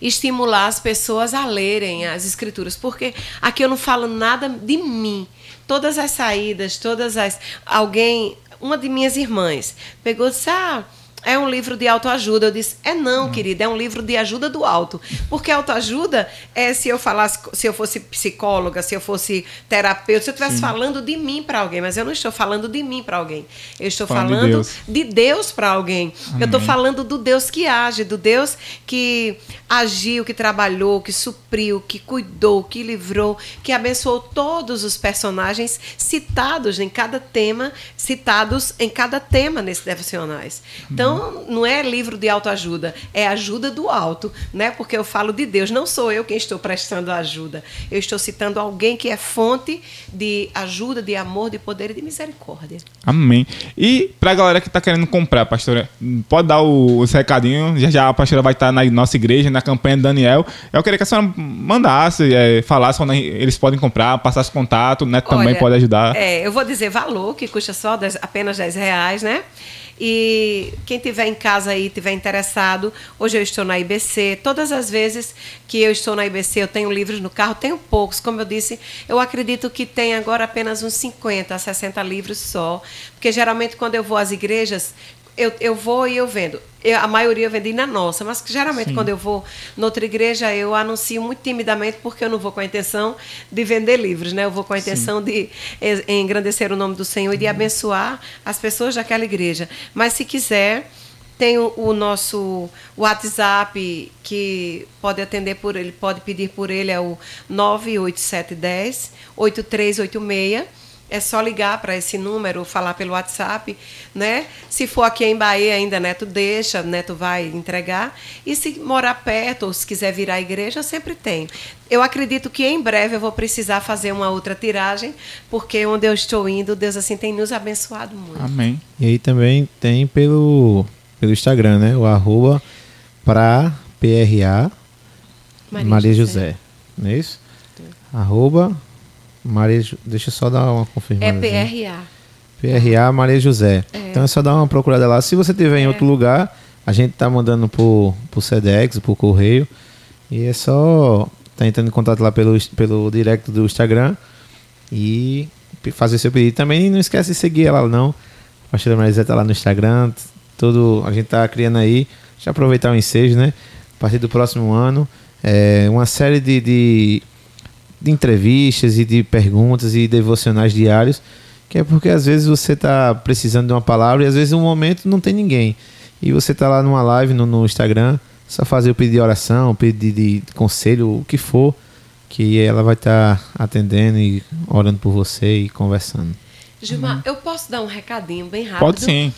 estimular as pessoas a lerem as escrituras, porque aqui eu não falo nada de mim. Todas as saídas, todas as alguém, uma de minhas irmãs pegou e disse: "Ah, é um livro de autoajuda. Eu disse: é não, querida, é um livro de ajuda do alto. Porque autoajuda é se eu falasse, se eu fosse psicóloga, se eu fosse terapeuta, se eu estivesse falando de mim para alguém, mas eu não estou falando de mim para alguém. Eu estou Falando de falando, Deus. de Deus para alguém. Eu estou Amém. falando do Deus que age, do Deus que agiu, que trabalhou, que supriu, que cuidou, que livrou, que abençoou todos os personagens citados em cada tema, citados em cada tema nesses devocionais. Então, não é livro de autoajuda, é ajuda do alto, né? Porque eu falo de Deus, não sou eu quem estou prestando ajuda. Eu estou citando alguém que é fonte de ajuda, de amor, de poder e de misericórdia. Amém. E pra galera que tá querendo comprar, pastora, pode dar o, os recadinho. Já já a pastora vai estar na nossa igreja, na campanha Daniel. Eu queria que a senhora mandasse, é, falasse quando eles podem comprar, passasse contato, né? Também Olha, pode ajudar. É, eu vou dizer valor, que custa só 10 apenas 10 reais, né? E quem tiver em casa aí, tiver interessado, hoje eu estou na IBC. Todas as vezes que eu estou na IBC, eu tenho livros no carro, tenho poucos, como eu disse, eu acredito que tem agora apenas uns 50 a 60 livros só. Porque geralmente quando eu vou às igrejas, eu, eu vou e eu vendo. Eu- a maioria eu vendi na nossa, mas geralmente quando eu vou noutra igreja, eu anuncio muito timidamente, porque eu não vou com a intenção de vender livros, né? Eu vou com a intenção de eh, engrandecer o nome do Senhor e de abençoar as pessoas daquela igreja. Mas se quiser, tem o, o nosso WhatsApp que pode atender por ele, pode pedir por ele, é o 98710 8386. É só ligar para esse número, falar pelo WhatsApp, né? Se for aqui em Bahia ainda, Neto deixa, Neto vai entregar. E se morar perto ou se quiser virar à igreja, sempre tem. Eu acredito que em breve eu vou precisar fazer uma outra tiragem, porque onde eu estou indo, Deus assim tem nos abençoado muito. Amém. E aí também tem pelo, pelo Instagram, né? O arroba pra PRA Maria, José. Não é isso? Arroba Maria Deixa eu só dar uma É confirmada. PRA. PRA Maria José. Então é só dar uma procurada lá. Se você tiver em outro lugar, a gente tá mandando por, por Sedex, por correio. E é só tá entrando em contato lá pelo, pelo direct do Instagram e fazer seu pedido. Também não esquece de seguir ela não. A pastora Maria José tá lá no Instagram. t- Tudo, a gente tá criando aí. Deixa eu aproveitar o ensejo, né? A partir do próximo ano. É, uma série de, de de entrevistas e de perguntas e devocionais diários, que é porque às vezes você está precisando de uma palavra e às vezes um momento não tem ninguém. E você está lá numa live no, no Instagram, só fazer o pedido de oração, pedido de, de conselho, o que for. que ela vai estar atendendo e orando por você e conversando. Gilmar, eu posso dar um recadinho bem rápido? Pode sim.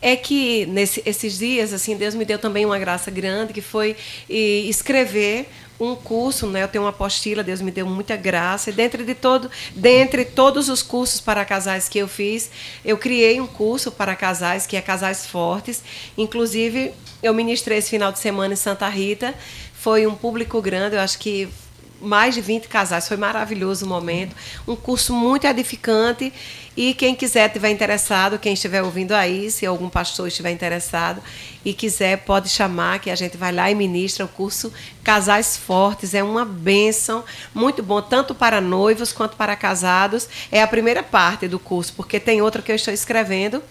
É que nesse, esses dias, assim, Deus me deu também uma graça grande, que foi escrever um curso, né? Eu tenho uma apostila, Deus me deu muita graça. E dentre de todo, dentre todos os cursos para casais que eu fiz, eu criei um curso para casais que é Casais Fortes. Inclusive, eu ministrei esse final de semana em Santa Rita. Foi um público grande, eu acho que mais de 20 casais. Foi maravilhoso o momento. Um curso muito edificante. E quem quiser, tiver interessado, quem estiver ouvindo aí, se algum pastor estiver interessado e quiser, pode chamar, que a gente vai lá e ministra o curso Casais Fortes. É uma bênção, muito bom, tanto para noivos quanto para casados. É a primeira parte do curso, porque tem outra que eu estou escrevendo.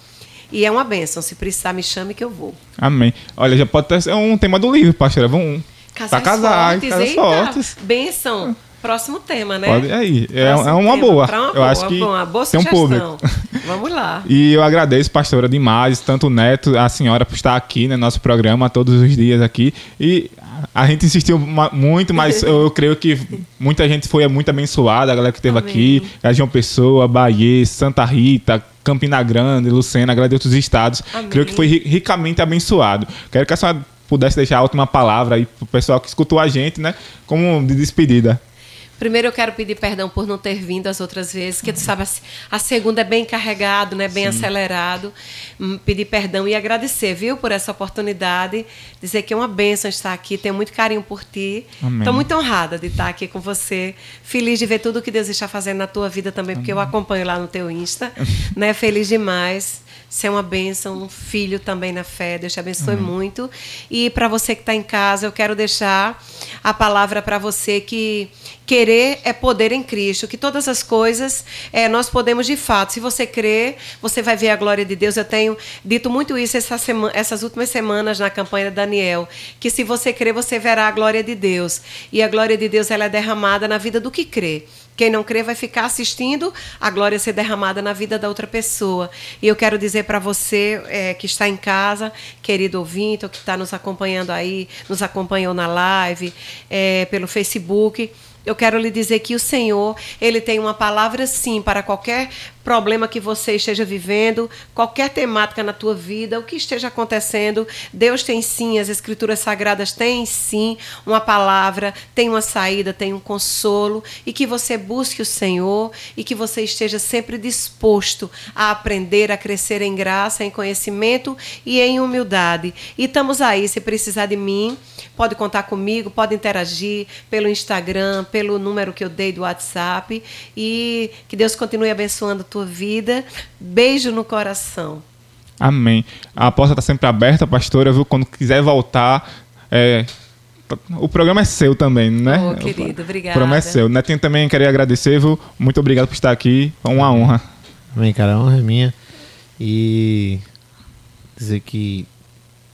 E é uma bênção. Se precisar, me chame que eu vou. Amém. Olha, já pode ter um tema do livro, pastora. Vamos. Casais, Pra casais, fortes, casais eita, fortes. Bênção. Próximo tema, né? Pode aí. É, é uma boa. uma Eu boa, acho que boa tem um público. Vamos lá. E eu agradeço, pastora, demais, tanto o Neto, a senhora, por estar aqui no nosso programa todos os dias aqui. E a gente insistiu muito, mas eu creio que muita gente foi muito abençoada, a galera que esteve Amém. aqui, a João Pessoa, Bahia, Santa Rita, Campina Grande, Lucena, a galera de outros estados. Amém. Creio que foi ri- ricamente abençoado. Quero que a senhora pudesse deixar a última palavra aí pro pessoal que escutou a gente, né? Como de despedida. Primeiro eu quero pedir perdão por não ter vindo as outras vezes, que tu sabe, a- segunda é bem carregado, né, bem acelerado. Hum, Pedir perdão e agradecer, viu, por essa oportunidade. Dizer que é uma bênção estar aqui, tenho muito carinho por ti. Estou muito honrada de estar aqui com você. Feliz de ver tudo que Deus está fazendo na tua vida também, porque eu acompanho lá no teu Insta. né? Feliz demais. É uma bênção, um filho também na fé. Deus te abençoe muito. E para você que está em casa, eu quero deixar a palavra para você que querer é poder em Cristo, que todas as coisas é, nós podemos de fato. Se você crer, você vai ver a glória de Deus. Eu tenho dito muito isso essa sema- essas últimas semanas na campanha de Daniel, que se você crer, você verá a glória de Deus. E a glória de Deus ela é derramada na vida do que crê. Quem não crê vai ficar assistindo a glória ser derramada na vida da outra pessoa. E eu quero dizer para você é, que está em casa, querido ouvinte, ou que está nos acompanhando aí, nos acompanhou na live, é, pelo Facebook. Eu quero lhe dizer que o Senhor, Ele tem uma palavra sim para qualquer problema que você esteja vivendo, qualquer temática na tua vida, o que esteja acontecendo, Deus tem sim, as escrituras sagradas têm sim uma palavra, tem uma saída, tem um consolo e que você busque o Senhor e que você esteja sempre disposto a aprender, a crescer em graça, em conhecimento e em humildade. E estamos aí, se precisar de mim, pode contar comigo, pode interagir pelo Instagram, pelo número que eu dei do WhatsApp e que Deus continue abençoando a tua vida. Beijo no coração. Amém. A porta está sempre aberta, pastora, viu? Quando quiser voltar. é, O programa é seu também, né? Oh, querido, obrigada. O programa é seu. Netinho também queria agradecer, viu? Muito obrigado por estar aqui. É uma honra. Amém, cara, a honra é minha. E dizer que,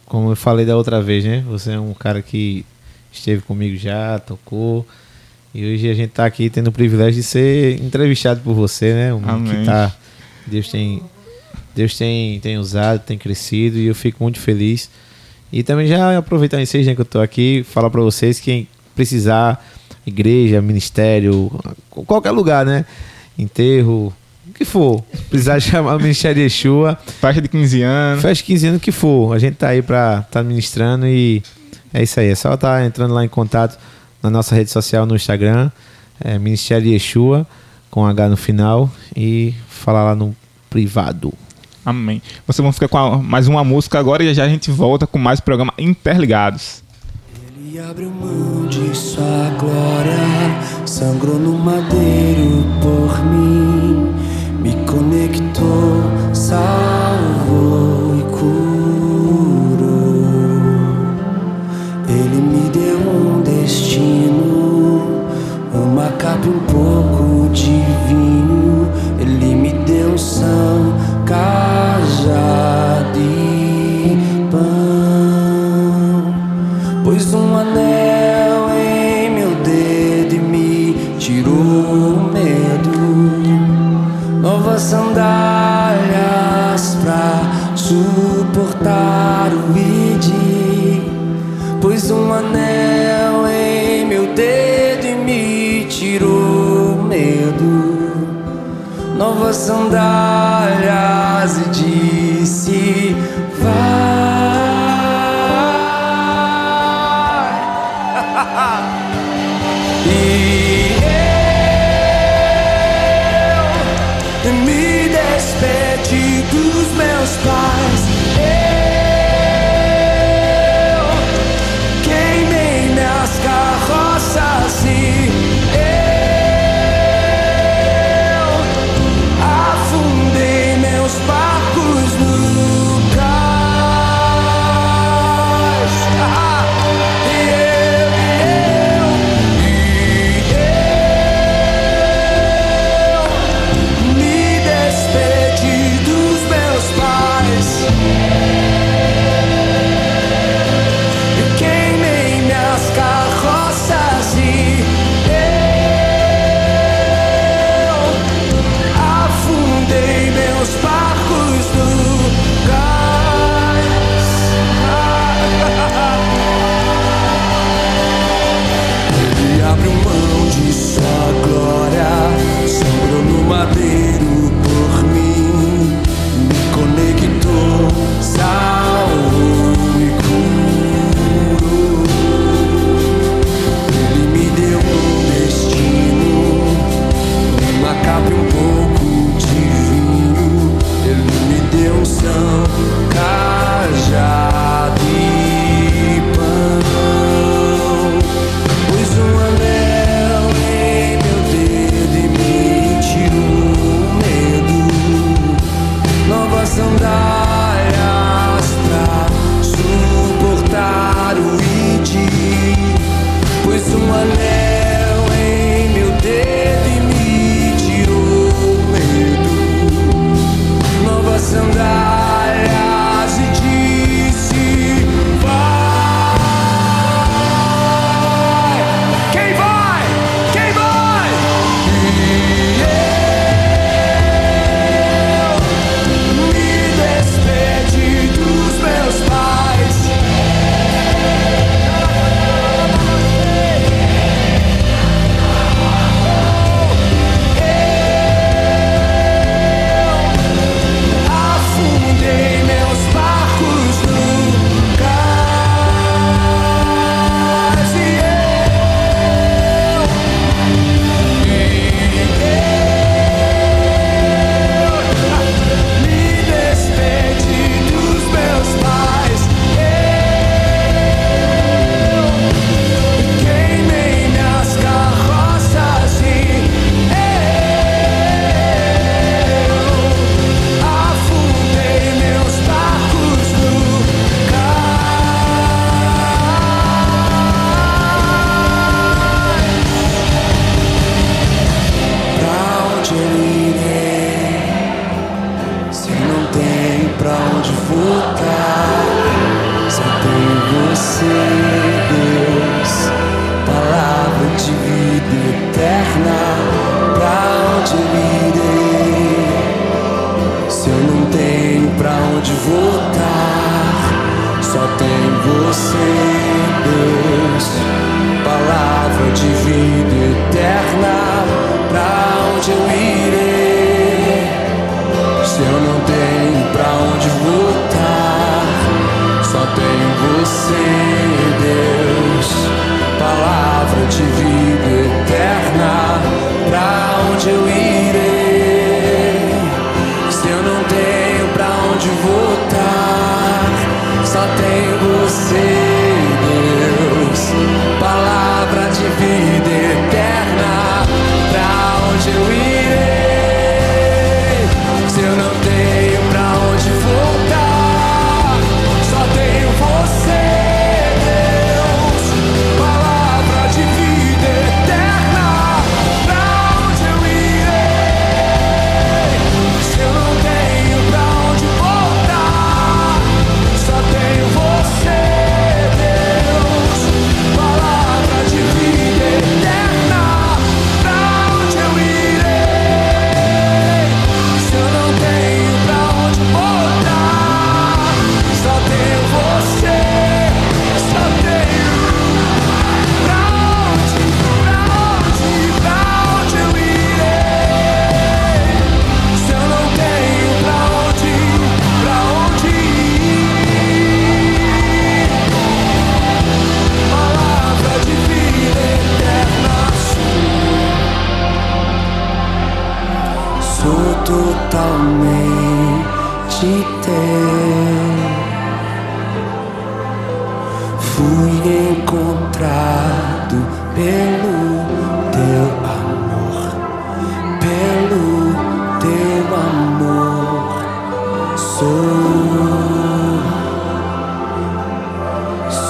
como eu falei da outra vez, né? Você é um cara que esteve comigo já, tocou. E hoje a gente tá aqui tendo o privilégio de ser entrevistado por você, né? Um Amém. que tá. Deus tem. Deus tem, tem usado, tem crescido e eu fico muito feliz. E também já aproveitar ensejo né, que eu tô aqui, falar para vocês que precisar, igreja, ministério, qualquer lugar, né? Enterro, o que for. Precisar chamar o Ministério de Yeshua, Faixa de 15 anos. faz 15 anos o que for. A gente tá aí pra tá ministrando e é isso aí. É só tá entrando lá em contato na nossa rede social no Instagram, é Ministério de Yeshua, com H no final, e falar lá no privado. Amém. Vocês vão ficar com a- mais uma música agora e já a gente volta com mais programa Interligados. Ele abriu mão de sua glória, sangrou no madeiro por mim, me conectou, um pouco de vinho. Ele me deu são, cajado e pão. Pôs um anel em meu dedo e me tirou o medo. Novas sandálias pra suportar o id. Pôs um anel novas sandálias e disse: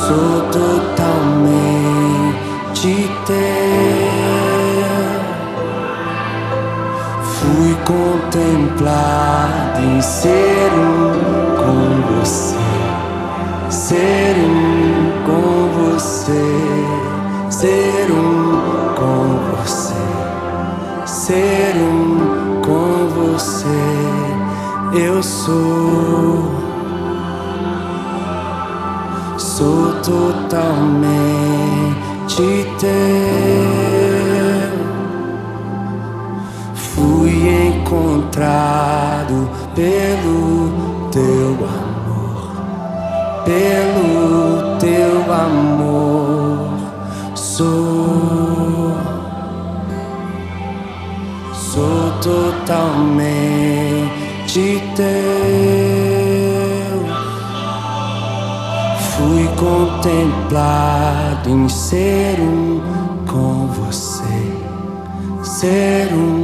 sou totalmente teu. Fui contemplado em ser um com você, ser um com você, ser um com você, ser um com você. Eu sou, totalmente teu. Fui encontrado pelo teu amor, pelo teu amor. Sou, contemplado em ser um com você. Ser um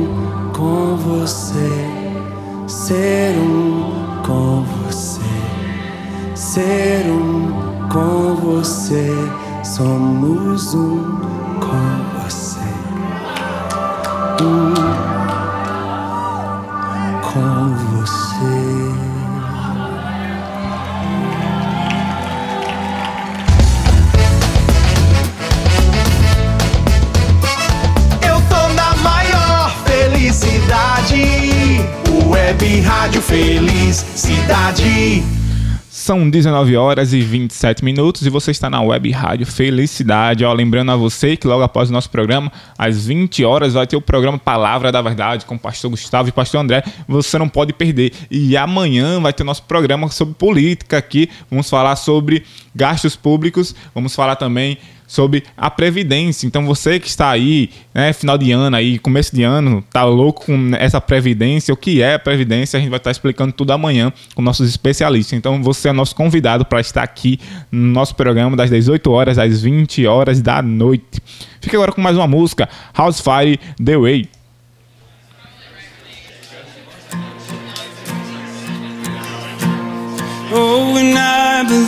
São 19 horas e 27 minutos e você está na web Rádio Felicidade. Ó, lembrando a você que logo após o nosso programa, às 20 horas, vai ter o programa Palavra da Verdade com o pastor Gustavo e o pastor André. Você não pode perder. E amanhã vai ter nosso programa sobre política aqui. Vamos falar sobre gastos públicos, vamos falar também sobre a previdência. Então você que está aí, né, final de ano aí, começo de ano, tá louco com essa previdência, o que é a previdência, a gente vai estar explicando tudo amanhã com nossos especialistas. Então você é nosso convidado para estar aqui no nosso programa das 18 horas às 20 horas da noite. Fica agora com mais uma música, House Fire The Way. Oh, and I believe.